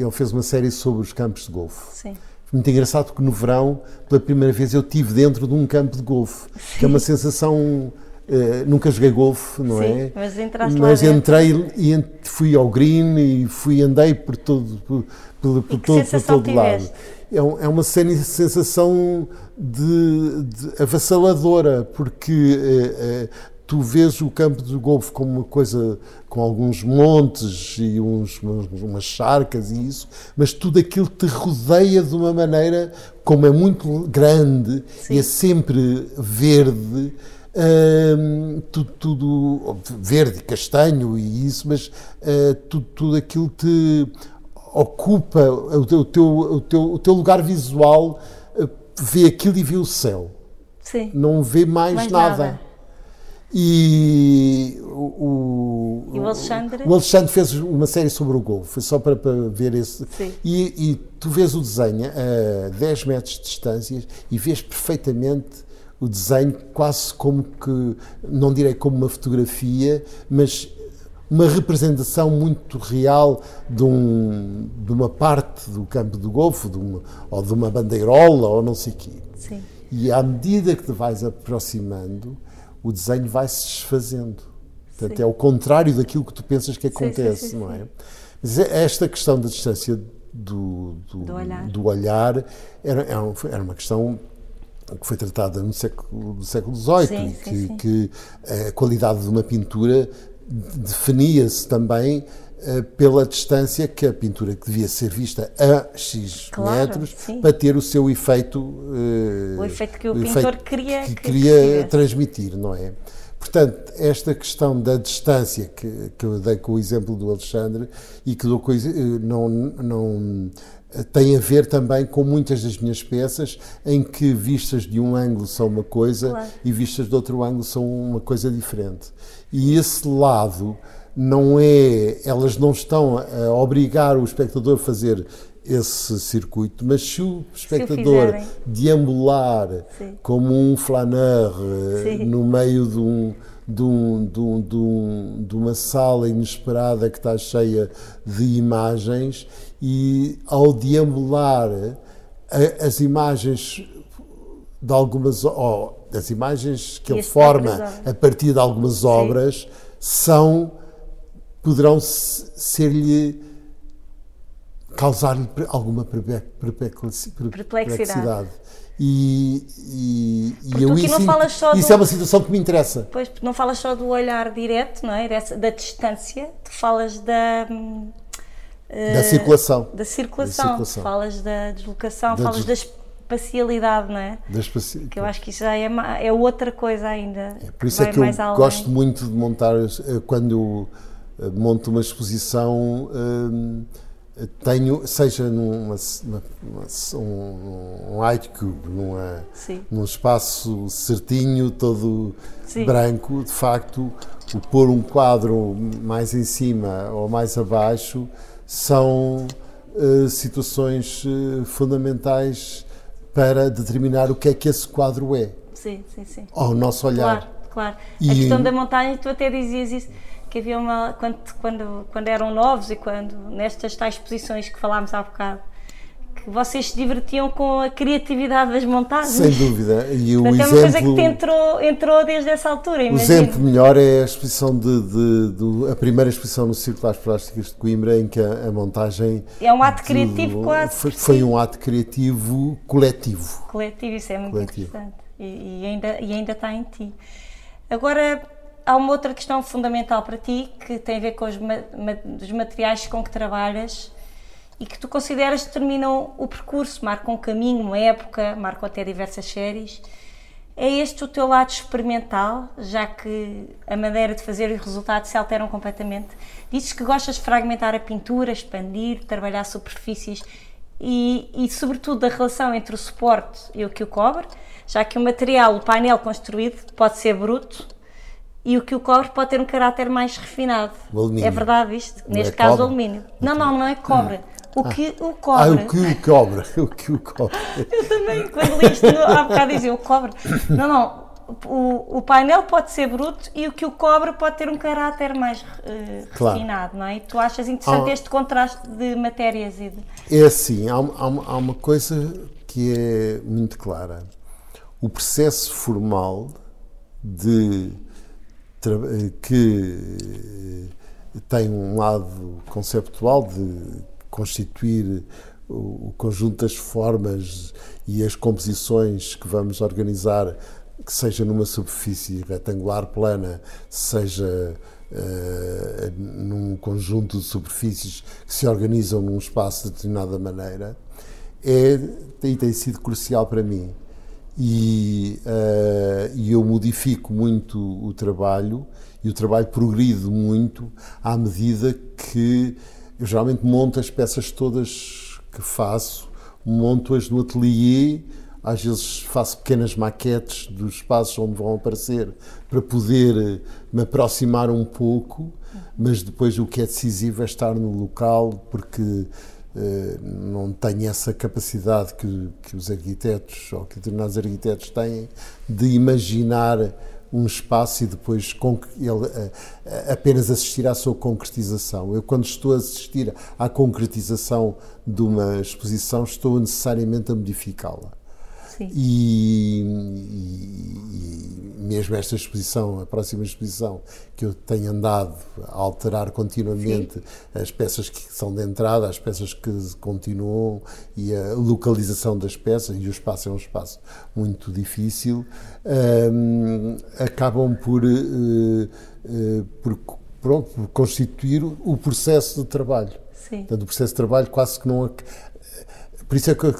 ele fez uma série sobre os campos de golfe. Sim. Muito engraçado porque no verão, pela primeira vez, eu tive dentro de um campo de golfe, que é uma sensação Uh, nunca joguei golfe, não Sim, é? Mas Mas entrei e fui ao green e fui andei por todo, por, por, por todo, por todo lado. É, é uma sensação de, de avassaladora, porque uh, uh, tu vês o campo de golfe como uma coisa com alguns montes e uns, umas charcas e isso, mas tudo aquilo te rodeia de uma maneira como é muito grande Sim. e é sempre verde tudo, tudo, verde, castanho e isso, mas uh, tudo, tudo aquilo te ocupa o teu, o teu, o teu, lugar visual, uh, vê aquilo e vê o céu. Sim. Não vê mais, mais nada. nada. E o, o, o, Alexandre? O Alexandre fez uma série sobre o Golfo, foi só para, para ver esse. Sim. E, e tu vês o desenho a 10 metros de distância e vês perfeitamente o desenho quase como que, não direi como uma fotografia, mas uma representação muito real de, um, de uma parte do campo do Golfo, de uma, ou de uma bandeirola, ou não sei o quê. Sim. E à medida que te vais aproximando, o desenho vai se desfazendo. Portanto, sim. é o contrário daquilo que tu pensas que acontece, sim, sim, não é? Mas é esta questão da distância do, do, do olhar, do olhar era, era uma questão que foi tratada no século, no século XVIII, que, que, a qualidade de uma pintura definia-se também uh, pela distância que a pintura que devia ser vista a X claro, metros para ter o seu efeito. Uh, o efeito que o, o pintor queria, que, que queria transmitir, não é? Portanto, esta questão da distância que, que eu dei com o exemplo do Alexandre e que eh, não, não tem a ver também com muitas das minhas peças em que vistas de um ângulo são uma coisa claro. e vistas de outro ângulo são uma coisa diferente. E esse lado não é, elas não estão a obrigar o espectador a fazer esse circuito, mas se o espectador se deambular Sim. como um flaneur eh, Sim. no meio de um de, um, de, um, de, um, de, uma sala inesperada que está cheia de imagens e ao deambular as imagens de algumas ou as imagens que ele forma a partir de algumas obras Sim. são poderão ser-lhe causar-lhe alguma perplexidade. E, e, e eu, isso, isso do... é uma situação que me interessa. Pois, não falas só do olhar direto, não é? Dessa, da distância, tu falas da. Da, circulação. da circulação. Da circulação. Falas da deslocação, da falas des... da espacialidade, não é? Da espaci... Que eu acho que isso já é, é outra coisa ainda. É, por isso é que eu além. gosto muito de montar, eh, quando eh, monto uma exposição. Hum, tenho, seja numa, numa, um, um cube, numa, num espaço certinho, todo Sim. branco, de facto, o pôr um quadro mais em cima ou mais abaixo são uh, situações uh, fundamentais para determinar o que é que esse quadro é. Sim, sim, sim. Ao nosso olhar. Claro, claro. E, a questão da montanha, tu até dizias isso que havia uma quando, quando, quando eram novos e quando nestas tais exposições que falámos há bocado que vocês se divertiam com a criatividade das montagens. Sem dúvida. E o Portanto, exemplo, é uma coisa que te entrou, entrou desde essa altura. O exemplo melhor é a exposição de, de, de, a primeira exposição no Círculo das Plásticas de Coimbra, em que a, a montagem. É um ato criativo quase. Foi, foi, um ato criativo coletivo. Coletivo, isso é muito coletivo. interessante. e, e ainda, e ainda está em ti. Agora, há uma outra questão fundamental para ti que tem a ver com os, ma os materiais com que trabalhas e que tu consideras determinam o percurso, marcam um caminho, uma época, marcam até diversas séries. É este o teu lado experimental, já que a maneira de fazer e os resultados se alteram completamente? Dizes que gostas de fragmentar a pintura, expandir, trabalhar superfícies e, e, sobretudo, da relação entre o suporte e o que o cobre, já que o material, o painel construído, pode ser bruto e o que o cobre pode ter um caráter mais refinado. É verdade isto? Não Neste é caso, cobre? alumínio. Não, não, não é cobre. O que o Ah, cobre. o que o cobra, o que o cobra. Eu também, quando li isto, há bocado dizia o cobre. Não, não. O, o painel pode ser bruto e o que o cobre pode ter um caráter mais eh, Claro. refinado, não é? E tu achas interessante Ah. este contraste de matérias e de. É assim, há, uma- há há uma coisa que é muito clara. O processo formal de que eh, tem um lado conceptual de constituir o, conjunto das formas e as composições que vamos organizar, que seja numa superfície retangular plana, seja eh, num conjunto de superfícies que se organizam num espaço de determinada maneira, é, e tem sido crucial para mim. E, eh, e eu modifico muito o trabalho e o trabalho progride muito à medida que eu geralmente monto as peças todas que faço, monto-as no ateliê, às vezes faço pequenas maquetes dos espaços onde vão aparecer para poder eh, me aproximar um pouco, mas depois o que é decisivo é estar no local porque não tenho essa capacidade que, que os arquitetos ou que determinados arquitetos têm de imaginar um espaço e depois ele, eh, eh, apenas assistir à sua concretização. Eu, quando estou a assistir à concretização de uma exposição, estou necessariamente a modificá-la. Sim. E, e- e mesmo esta exposição, a próxima exposição, que eu tenho andado a alterar continuamente as peças que são de entrada, as peças que continuam e a localização das peças, e o espaço é um espaço muito difícil, hum, acabam por, eh, eh, por, pronto, por constituir o processo de trabalho. Sim. Portanto, o processo de trabalho quase que não. Por isso é que eu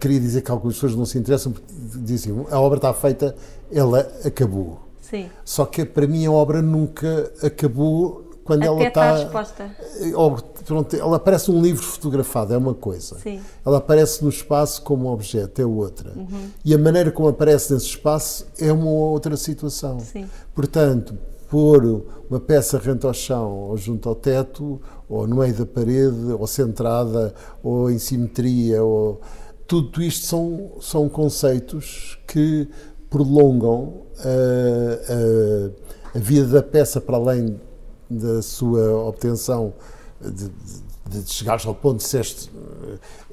queria dizer que algumas pessoas não se interessam, porque dizem a obra está feita, ela acabou. Sim. Só que para mim a obra nunca acabou quando ela Até está está. exposta. Ob- pronto, ela parece um livro fotografado, é uma coisa. Sim. Ela aparece no espaço como objeto, é outra. Uhum. E a maneira como aparece nesse espaço é uma outra situação. Sim. Portanto, pôr uma peça rente ao chão, ou junto ao teto, ou no meio da parede, ou centrada, ou em simetria, ou tudo isto são, são conceitos que prolongam a, a, a vida da peça para além da sua obtenção de, de, de chegares ao ponto de disseste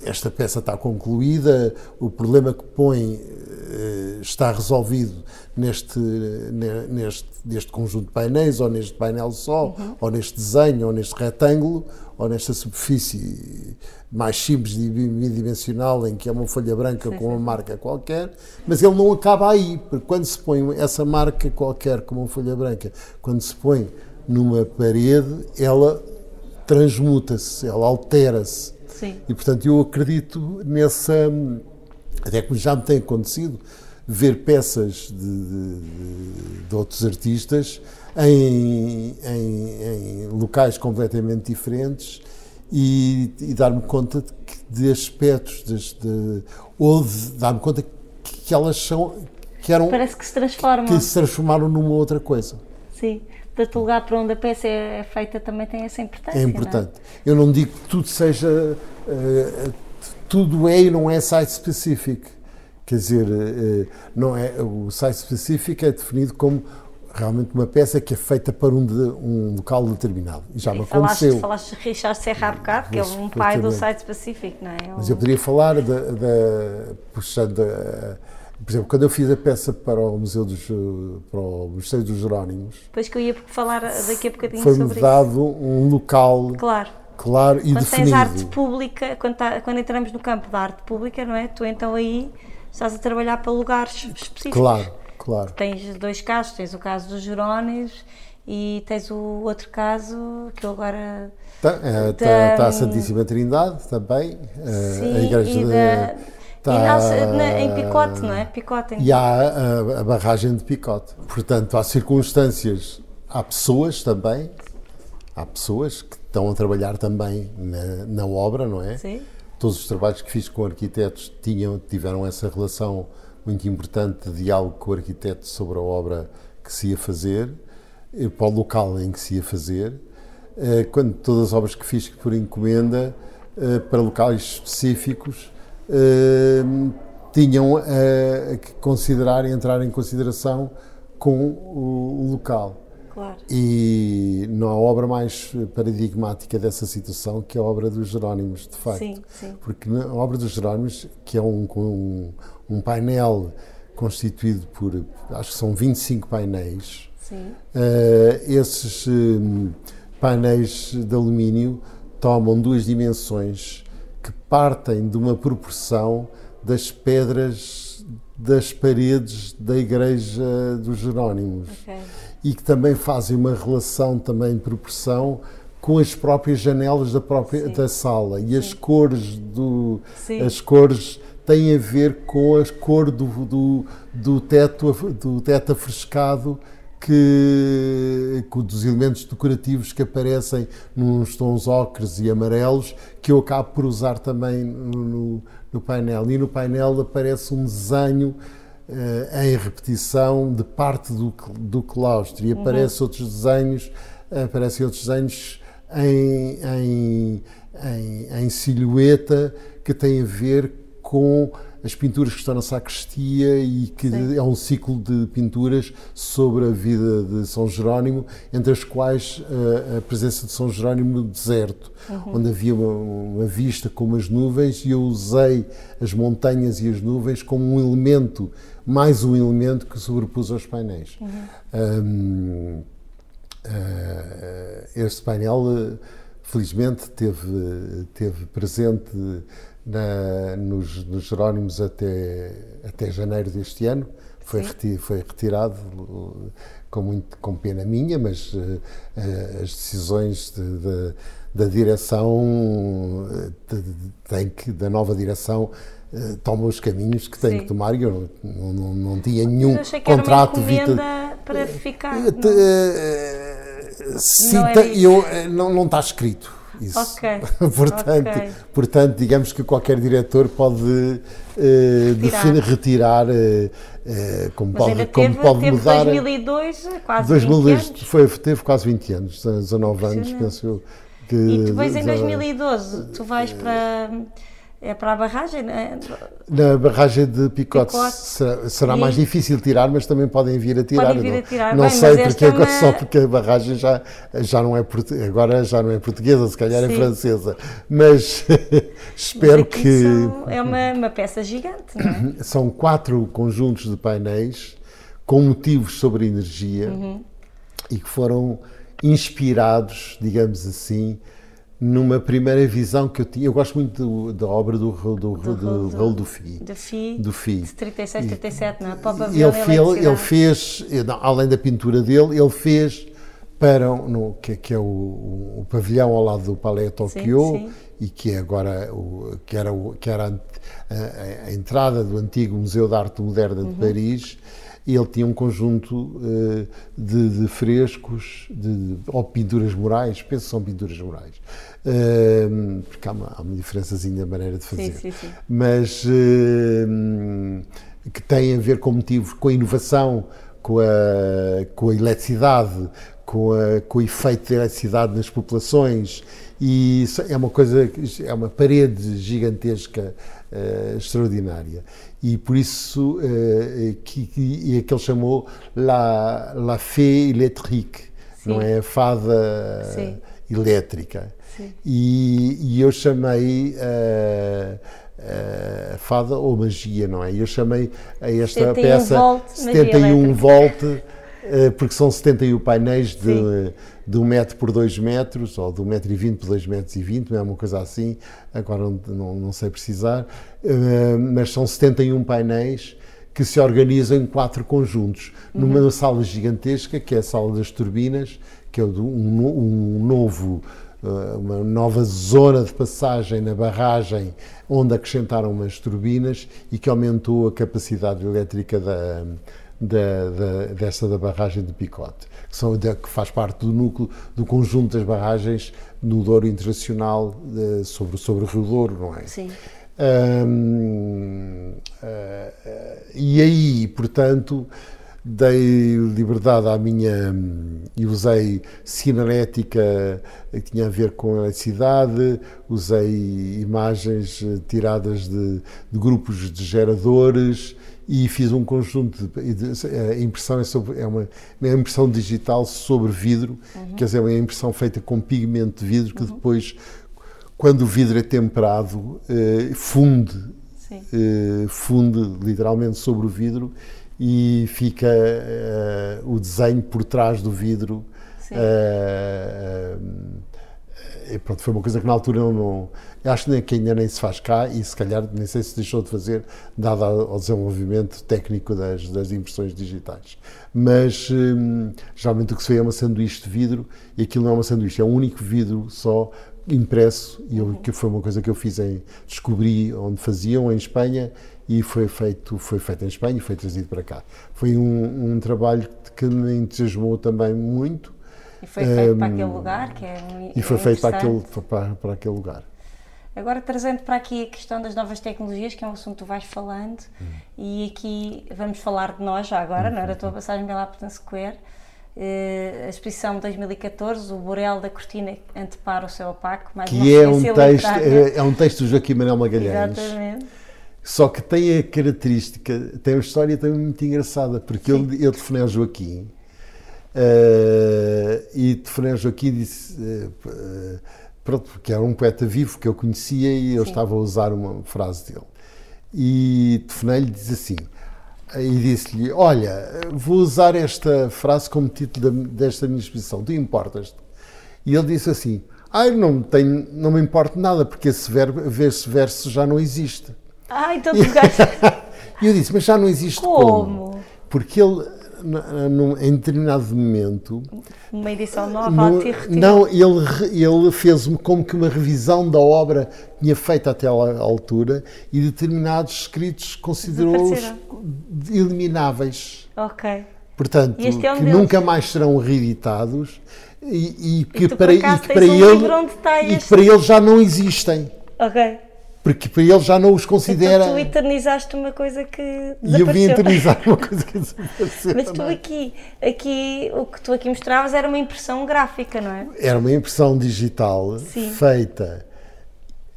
esta peça está concluída, o problema que põe eh, está resolvido neste, ne- neste, neste conjunto de painéis, ou neste painel só, ou neste desenho, ou neste retângulo, ou nesta superfície mais simples e bidimensional, em que é uma folha branca Sim, com uma sim. marca qualquer, mas ele não acaba aí, porque quando se põe essa marca qualquer como uma folha branca, quando se põe numa parede, ela transmuta-se, ela altera-se. E portanto eu acredito nessa. Até que já me tem acontecido ver peças de, de- de outros artistas em, em- em locais completamente diferentes e, e dar-me conta de, de aspectos, de- ou dar-me conta que, que elas são. que eram. Parece que se transforma. que se transformaram numa outra coisa. Sim. Portanto, o lugar para onde a peça é é feita também tem essa importância. É não importante. Eu não digo que tudo seja. eh, tudo é e não é site specific. Quer dizer, eh, não é, o site specific é definido como realmente uma peça que é feita para um, de- um local determinado. E já me E falaste, aconteceu. falaste de Richard Serra há bocado, que é um pai do site Pacific, não é? Mas eu poderia falar da. da puxando a- por exemplo, quando eu fiz a peça para o Museu dos, eh, para o Museu dos Jerónimos, Depois que eu ia falar daqui a bocadinho foi-me sobre dado um local isso. Claro. claro e Quando tens definido. arte pública, quando, tá- quando entramos no campo da arte pública, não é? Tu então aí estás a trabalhar para lugares específicos. Claro, claro. Tens dois casos, tens o caso dos Jerónimos e tens o outro caso que eu agora. Está tá, tá a Santíssima Trindade também, eh, Sim, a igreja de- da- tá- e na- na- em Picote, não é? Picote. E há a, a barragem de Picote. Portanto, há circunstâncias, há pessoas também, há pessoas que estão a trabalhar também na, na obra, não é? Sim. Todos os trabalhos que fiz com arquitetos tinham, tiveram essa relação muito importante de diálogo com o arquiteto sobre a obra que se ia fazer, eh, para o local em que se ia fazer. Eh, Quando todas as obras que fiz por encomenda, eh, para locais específicos, eh, tinham eh, que considerar e entrar em consideração com o o local. Claro. E não há obra mais paradigmática dessa situação que a obra dos Jerónimos, de facto. Sim, sim. Porque na obra dos Jerónimos, que é um, um, um painel constituído por, acho que são 25 painéis, eh, esses hum, painéis de alumínio tomam duas dimensões que partem de uma proporção das pedras das paredes da igreja dos Jerónimos Ok. e que também fazem uma relação também proporção com as próprias janelas da própria Sim. da sala e as cores do Sim. as cores têm a ver com a cor do, do, do teto do teto afrescado que com dos elementos decorativos que aparecem nos tons ocres e amarelos que eu acabo por usar também no, no, painel. E no painel aparece um desenho eh, em repetição de parte do, do claustro. E aparecem outros desenhos aparecem outros desenhos em, em, em, em silhueta que têm a ver com as pinturas que estão na sacristia e que Sim. é um ciclo de pinturas sobre a vida de São Jerónimo, entre as quais eh, a presença de São Jerónimo no deserto, onde havia uma, uma vista com umas nuvens e eu usei as montanhas e as nuvens como um elemento, mais um elemento que sobrepus aos painéis. Hum, eh, este painel, felizmente, teve, teve presente na- nos, nos Jerónimos até, até janeiro deste ano. Foi, reti- foi retirado com, muito, com pena minha, mas eh, as decisões de- de- da direção tem que, da nova direção eh, tomam os caminhos que Sim. que tomar e eu não, não, não tinha nenhum contrato vita- para ficar. eh, te- eh, sim, Não é tem- eu, não, não está escrito isso. Ok, portanto, ok. portanto, digamos que qualquer diretor pode eh, Retirar. retirar, eh, como Mas pode, como teve, pode teve mudar. 2002, quase 2002 20 anos. foi, teve quase 20 anos, 19 anos, penso eu. Que, E depois em já- 2012 tu vais para, é para a barragem, não é? Na barragem de Picote, Picote. será, será E- mais difícil tirar, mas também podem vir a tirar. Podem vir não, a tirar, não bem, sei mas porque, esta é uma- só porque a barragem já, já não é agora já não é portuguesa, se calhar é Sim. francesa. Mas espero Aqui que são- é uma, uma peça gigante, não é? são quatro conjuntos de painéis com motivos sobre energia Uhum. e que foram inspirados, digamos assim, numa primeira visão que eu tinha. Eu gosto muito do- da obra do, do, do, do, do- Raul Dufy. De FI, Do FI. de 36, 37, não é? Para ele, ele, ele fez, eh, não, além da pintura dele, ele fez para no, que, que é o, o pavilhão ao lado do Palais Tokyo e que é agora o, que era, o, que era a, a- a entrada do antigo Museu de Arte Moderna Uhum. de Paris. E ele tinha um conjunto eh, de, de frescos de, ou pinturas murais, penso que são pinturas murais, Eh, porque há uma, há uma diferençazinha na maneira de fazer. Sim, sim. mas eh, que tem a ver com motivos, com a inovação, com a, com a eletricidade, com, a, com o efeito da eletricidade nas populações. E é uma coisa, é uma parede gigantesca extraordinária e por isso eh, que, que, é que ele chamou la, la fée électrique, não é? A fada Sim. elétrica. Sim. E, e eu chamei eh, eh, fada ou magia, não é? Eu chamei a esta 71 peça volt, magia 71 elétrica. volt Uh, porque são 71 painéis de, de 1 um metro por 2 metros, ou de 1 um metro e 20 por 2 metros e 20, não é uma coisa assim, agora não, não, sei precisar, uh, mas são 71 painéis que se organizam em quatro conjuntos, uhum. numa sala gigantesca, que é a sala das turbinas, que é um, um novo eh, uma nova zona de passagem na barragem onde acrescentaram umas turbinas e que aumentou a capacidade elétrica da, da, da, dessa da barragem de Picote, que, são, que faz parte do núcleo do conjunto das barragens no Douro Internacional de, sobre, sobre o Rio Douro, não é? Sim. uh, e aí, portanto, dei liberdade à minha e usei sinalética que tinha a ver com a eletricidade, usei imagens eh, tiradas de, de grupos de geradores e fiz um conjunto de, de a impressão é, sobre, é uma, uma impressão digital sobre vidro, uhum. quer dizer, é uma impressão feita com pigmento de vidro que uhum. depois, quando o vidro é temperado, eh, funde, eh, funde literalmente sobre o vidro e fica uh, o desenho por trás do vidro. Uh, uh, pronto, foi uma coisa que na altura eu não. Acho que ainda nem se faz cá e se calhar nem sei se deixou de fazer, dado ao desenvolvimento técnico das, das impressões digitais. Mas um, geralmente o que se vê é uma sanduíche de vidro e aquilo não é uma sanduíche, é um único vidro só impresso e eu, que foi uma coisa que eu fiz em descobri onde faziam em Espanha e foi feito, foi feito em Espanha e foi trazido para cá. Foi um, um trabalho que me entusiasmou também muito. E foi feito um, para aquele lugar, que é E foi feito para aquele, para, para aquele lugar. Agora, trazendo para aqui a questão das novas tecnologias, que é um assunto que tu vais falando, hum. e aqui vamos falar de nós já agora, hum. não era a tua passagem pela Apton Square, uh, a exposição de 2014, o Borel da Cortina antepara o seu opaco, mais que é um, texto, é, é, um texto do Joaquim Manuel Magalhães. Exatamente só que tem a característica, tem uma história também muito engraçada, porque ele, ele telefonei ao Joaquim uh, e telefonei ao Joaquim e disse, uh, pronto, porque era um poeta vivo que eu conhecia e eu Sim. estava a usar uma frase dele. E telefonei-lhe disse assim, e disse-lhe, olha, vou usar esta frase como título desta minha exposição, tu importas-te? E ele disse assim, ah, não, tenho, não me importa nada, porque esse, verbo, esse verso já não existe. Ah, então tu E eu disse, mas já não existe como? como? Porque ele, em determinado momento. Uma edição nova, no, Não, ele, ele fez como que uma revisão da obra que tinha feito até à altura e determinados escritos considerou-os elimináveis. Ok. Portanto, é um que deles. nunca mais serão reeditados e, e que, e para, e que para ele, e que para ele já não existem. Ok porque para ele já não os considera. Então tu eternizaste uma coisa que desapareceu. E eu vim eternizar uma coisa que desapareceu. Mas tu aqui, aqui, o que tu aqui mostravas era uma impressão gráfica, não é? Era uma impressão digital Sim. feita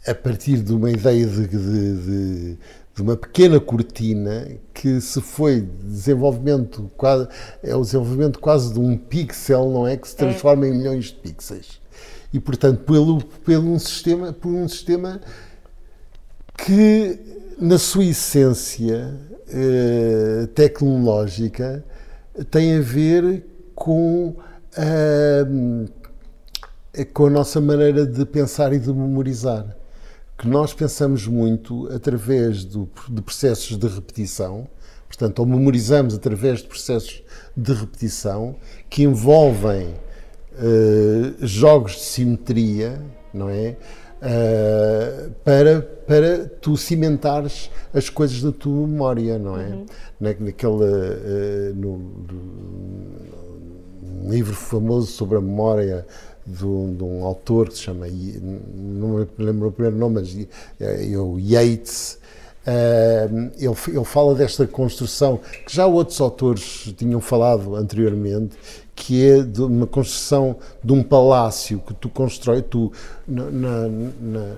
a partir de uma ideia de, de, de, de, uma pequena cortina que se foi desenvolvimento quase, é o desenvolvimento quase de um pixel, não é? Que se é. transforma é. em milhões de pixels. E portanto, pelo, pelo um sistema, por um sistema que, na sua essência eh, tecnológica, tem a ver com a, eh, com a nossa maneira de pensar e de memorizar. Que nós pensamos muito através do, de processos de repetição, portanto, ou memorizamos através de processos de repetição que envolvem uh, jogos de simetria, não é? Uh, para, para tu cimentares as coisas da tua memória, não é? Uhum. Naquele, uh, no, um livro famoso sobre a memória de um, de um, autor que se chama, não me lembro o primeiro nome, mas é, é o Yates, Uh, ele, ele, fala desta construção que já outros autores tinham falado anteriormente que é de uma construção de um palácio que tu constrói, tu, na, na,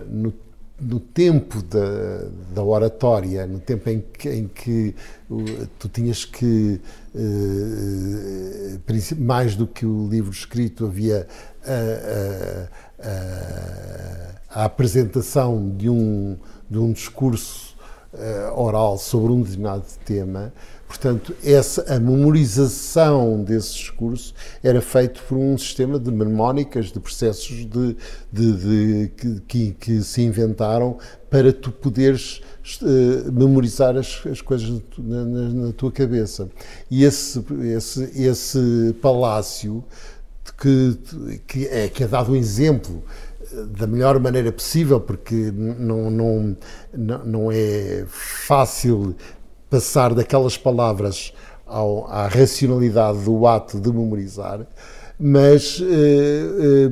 no, no, tempo da, da, oratória, no tempo em que, em que tu tinhas que, uh, mais do que o livro escrito, havia a, a, a, a apresentação de um, de um discurso uh, oral sobre um determinado tema, portanto, essa, a memorização desse discurso era feito por um sistema de mnemónicas, de processos de, de, de que, que, se inventaram para tu poderes uh, memorizar as, as coisas na, na, na, tua cabeça. E esse, esse, esse palácio que, que, é, que é dado um exemplo da melhor maneira possível, porque não, não, não é fácil passar daquelas palavras ao, à racionalidade do ato de memorizar, mas. Eh,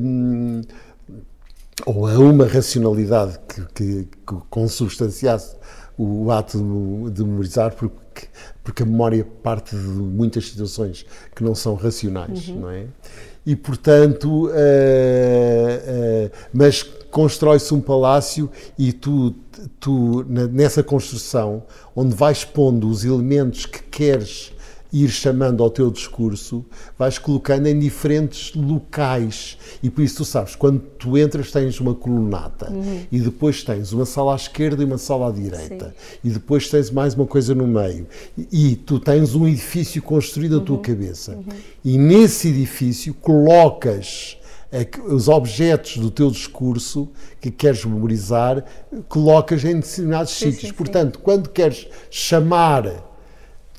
ou a uma racionalidade que, que, que consubstanciasse o ato de, de memorizar, porque, porque a memória parte de muitas situações que não são racionais, uhum. não é? e, portanto, uh, uh, mas constrói-se um palácio e tu, tu, nessa construção, onde vais pondo os elementos que queres ir chamando ao teu discurso, vais colocando em diferentes locais. E por isso tu sabes, quando tu entras tens uma colunata uhum. e depois tens uma sala à esquerda e uma sala à direita Sim. e depois tens mais uma coisa no meio. E, e tu tens um edifício construído uhum. na tua cabeça. Uhum. E nesse edifício colocas os objetos do teu discurso que queres memorizar, colocas em determinados sim, sítios. Sim, Portanto, quando queres chamar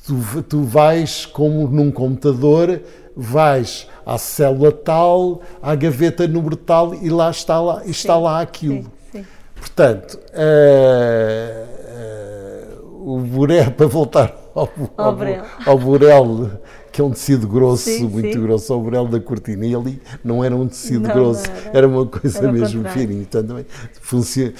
Tu, tu vais, como num computador, vais à célula tal, à gaveta número tal e lá está lá, está lá aquilo. Sim, sim. Portanto, uh, uh, o Burel, para voltar ao, ao, ao, ao Burel, que é um tecido grosso, sim, muito sim. grosso, ao Burel da cortina, ali não era um tecido não, grosso, era. era. uma coisa era mesmo fininha. Então, também funciona,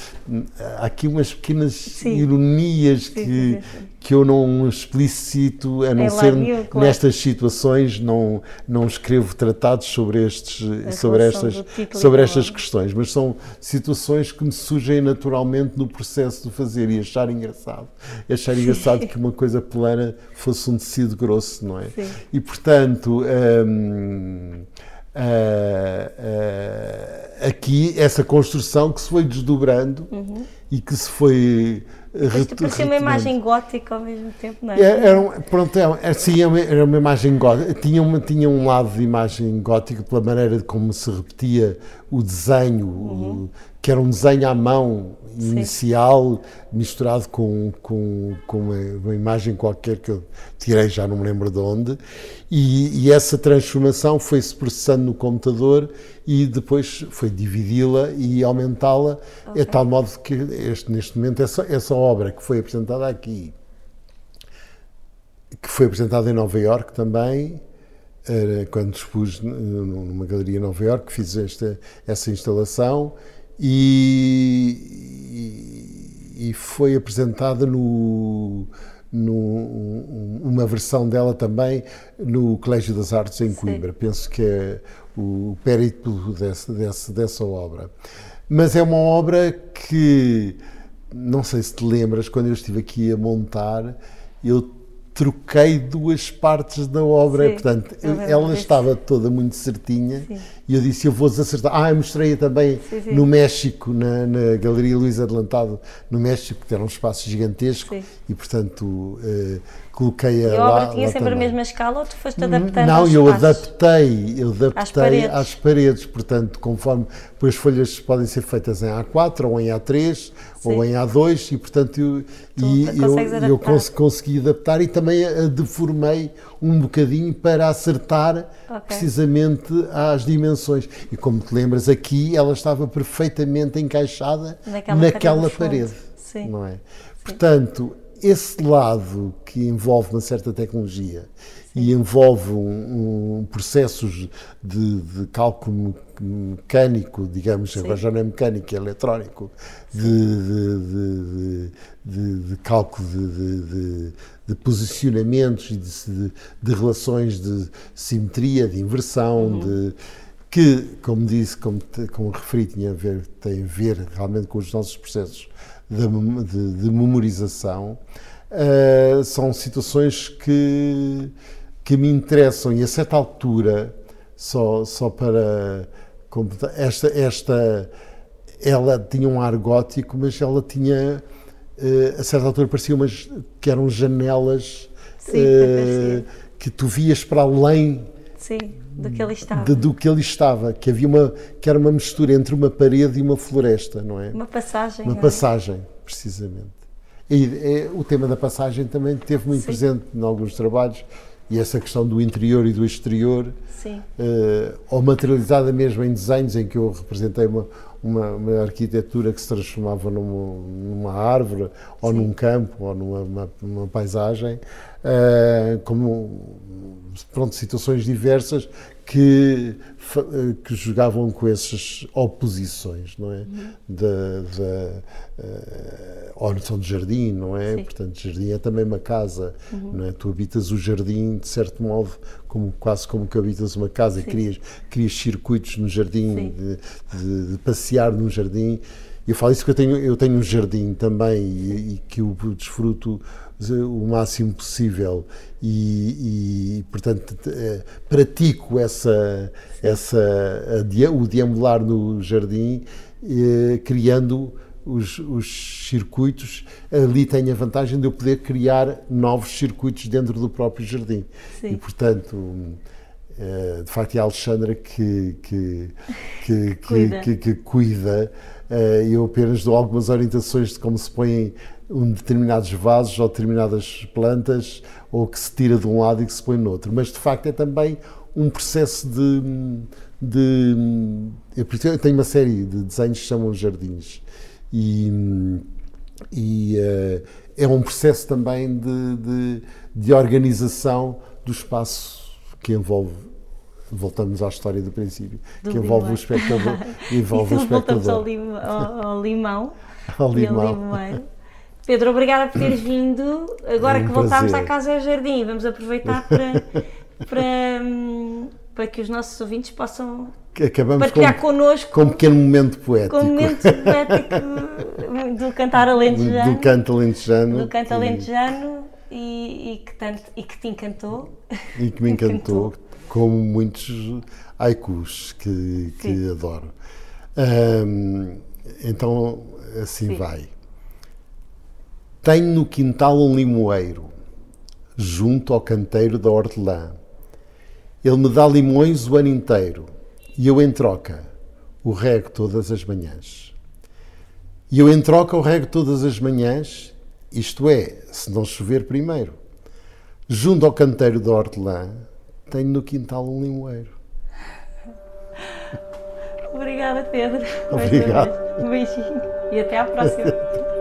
há aqui umas pequenas sim. ironias que, que eu não explicito, a não é ser claro. nestas situações, não, não escrevo tratados sobre, estes, sobre estas, sobre estas questões, mas são situações que me surgem naturalmente no processo de fazer e achar engraçado. Achar engraçado que uma coisa plana fosse um tecido grosso, não é? Sim. E, portanto, hum, Uh, uh, aqui essa construção que se foi desdobrando uhum. E que se foi isto parecia uma imagem gótica ao mesmo tempo, não é? Era, um, pronto, era, é, é, sim, era uma, era uma imagem gótica. Tinha, uma, tinha um lado de imagem gótica pela maneira como se repetia o desenho, uhum. Que era um desenho à mão inicial, sim. misturado com, com, com uma, uma, imagem qualquer que eu tirei, já não me lembro de onde. E, e essa transformação foi-se processando no computador e depois foi dividi-la e aumentá-la, okay. é tal modo que este, neste momento essa, essa obra que foi apresentada aqui, que foi apresentada em Nova York também, quando expus numa galeria em Nova York, fiz esta, essa instalação e, e, foi apresentada no, no, uma versão dela também no Colégio das Artes em Coimbra. Sim. Penso que é o périplo desse, desse, dessa obra. Mas é uma obra que, não sei se te lembras, quando eu estive aqui a montar, eu troquei duas partes da obra, Sim, portanto, ela estava toda muito certinha Sim. E eu disse, eu vou acertar. Ah, eu mostrei-a também Sim, no México, na, na, Galeria Luís Adelantado, no México, que era um espaço gigantesco e, portanto, uh, coloquei-a lá. A obra tinha sempre também. a mesma escala ou tu foste adaptando Não, eu adaptei, eu adaptei às paredes. às paredes, portanto, conforme, pois as folhas podem ser feitas em A4 ou em A3 ou em A2 e, portanto, eu, e eu, eu cons consegui adaptar e também a deformei um bocadinho para acertar okay. precisamente às dimensões. E como te lembras, aqui ela estava perfeitamente encaixada naquela, naquela parede, Sim. não é? Sim. Portanto, esse lado que envolve uma certa tecnologia e envolve um, um processos de, de, cálculo mecânico, digamos, Sim. agora já não é mecânico, é eletrónico, de, de, de cálculo de, posicionamentos e de, relações de simetria, de inversão, uhum. de que, como disse, como, como referi, tinha a ver, tem a ver realmente com os nossos processos de, de, de memorização, uh, são situações que, que me interessam e a certa altura, só, só para esta, esta ela tinha um ar gótico, mas ela tinha a certa altura parecia umas que eram janelas Sim, uh, que tu vias para além Sim, do que ele estava. De, do que ele estava, que havia uma que era uma mistura entre uma parede e uma floresta, não é? Uma passagem. Uma é? passagem, precisamente. E é, o tema da passagem também teve muito Sim. presente em alguns trabalhos e essa questão do interior e do exterior, uh, ou materializada mesmo em desenhos em que eu representei uma, uma, uma arquitetura que se transformava numa, numa árvore, ou Sim. num campo, ou numa uma, uma paisagem, uh, como pronto, situações diversas que, eh, que jogavam com essas oposições, não é? Uhum. Da, da uh, ou noção de jardim, não é? Sim. Portanto, jardim é também uma casa, uhum. não é? Tu habitas o jardim, de certo modo, como, quase como que habitas uma casa, crias, crias circuitos no jardim, de, de, de, passear num jardim. Eu falo isso porque eu tenho, eu tenho um jardim também e, e que eu desfruto o máximo possível e, e portanto eh, pratico essa essa o deambular no jardim eh, criando os, os, circuitos ali tem a vantagem de eu poder criar novos circuitos dentro do próprio jardim Sim. e portanto eh, de facto é a Alexandra que que, que, cuida. que, que cuida eu apenas dou algumas orientações de como se põem um determinados vasos ou determinadas plantas ou que se tira de um lado e que se põe no outro. Mas de facto é também um processo de. de eu tenho uma série de desenhos que chamam jardins e, e uh, é um processo também de, de, de organização do espaço que envolve voltamos à história do princípio, do que envolve limão. o espectador. envolve então, o espectador. Voltamos ao, lim, ao, ao limão. ao limão. Pedro, obrigada por teres vindo. Agora é um que voltámos à Casa e ao Jardim, vamos aproveitar para, para, para que os nossos ouvintes possam Acabamos partilhar com, connosco. Com um pequeno momento poético. Com um momento poético do cantar alentejano. Do canto alentejano. Do canto alentejano e, e, que, tanto, e que te encantou. E que me encantou, como muitos haikus que, que adoro. então, assim Sim. vai. Tenho no quintal um limoeiro, junto ao canteiro da hortelã. Ele me dá limões o ano inteiro e eu, em troca, o rego todas as manhãs. E eu, em troca, o rego todas as manhãs, isto é, se não chover primeiro. Junto ao canteiro da hortelã, tenho no quintal um limoeiro. Obrigada, Pedro. Obrigado. Um beijinho e até à próxima.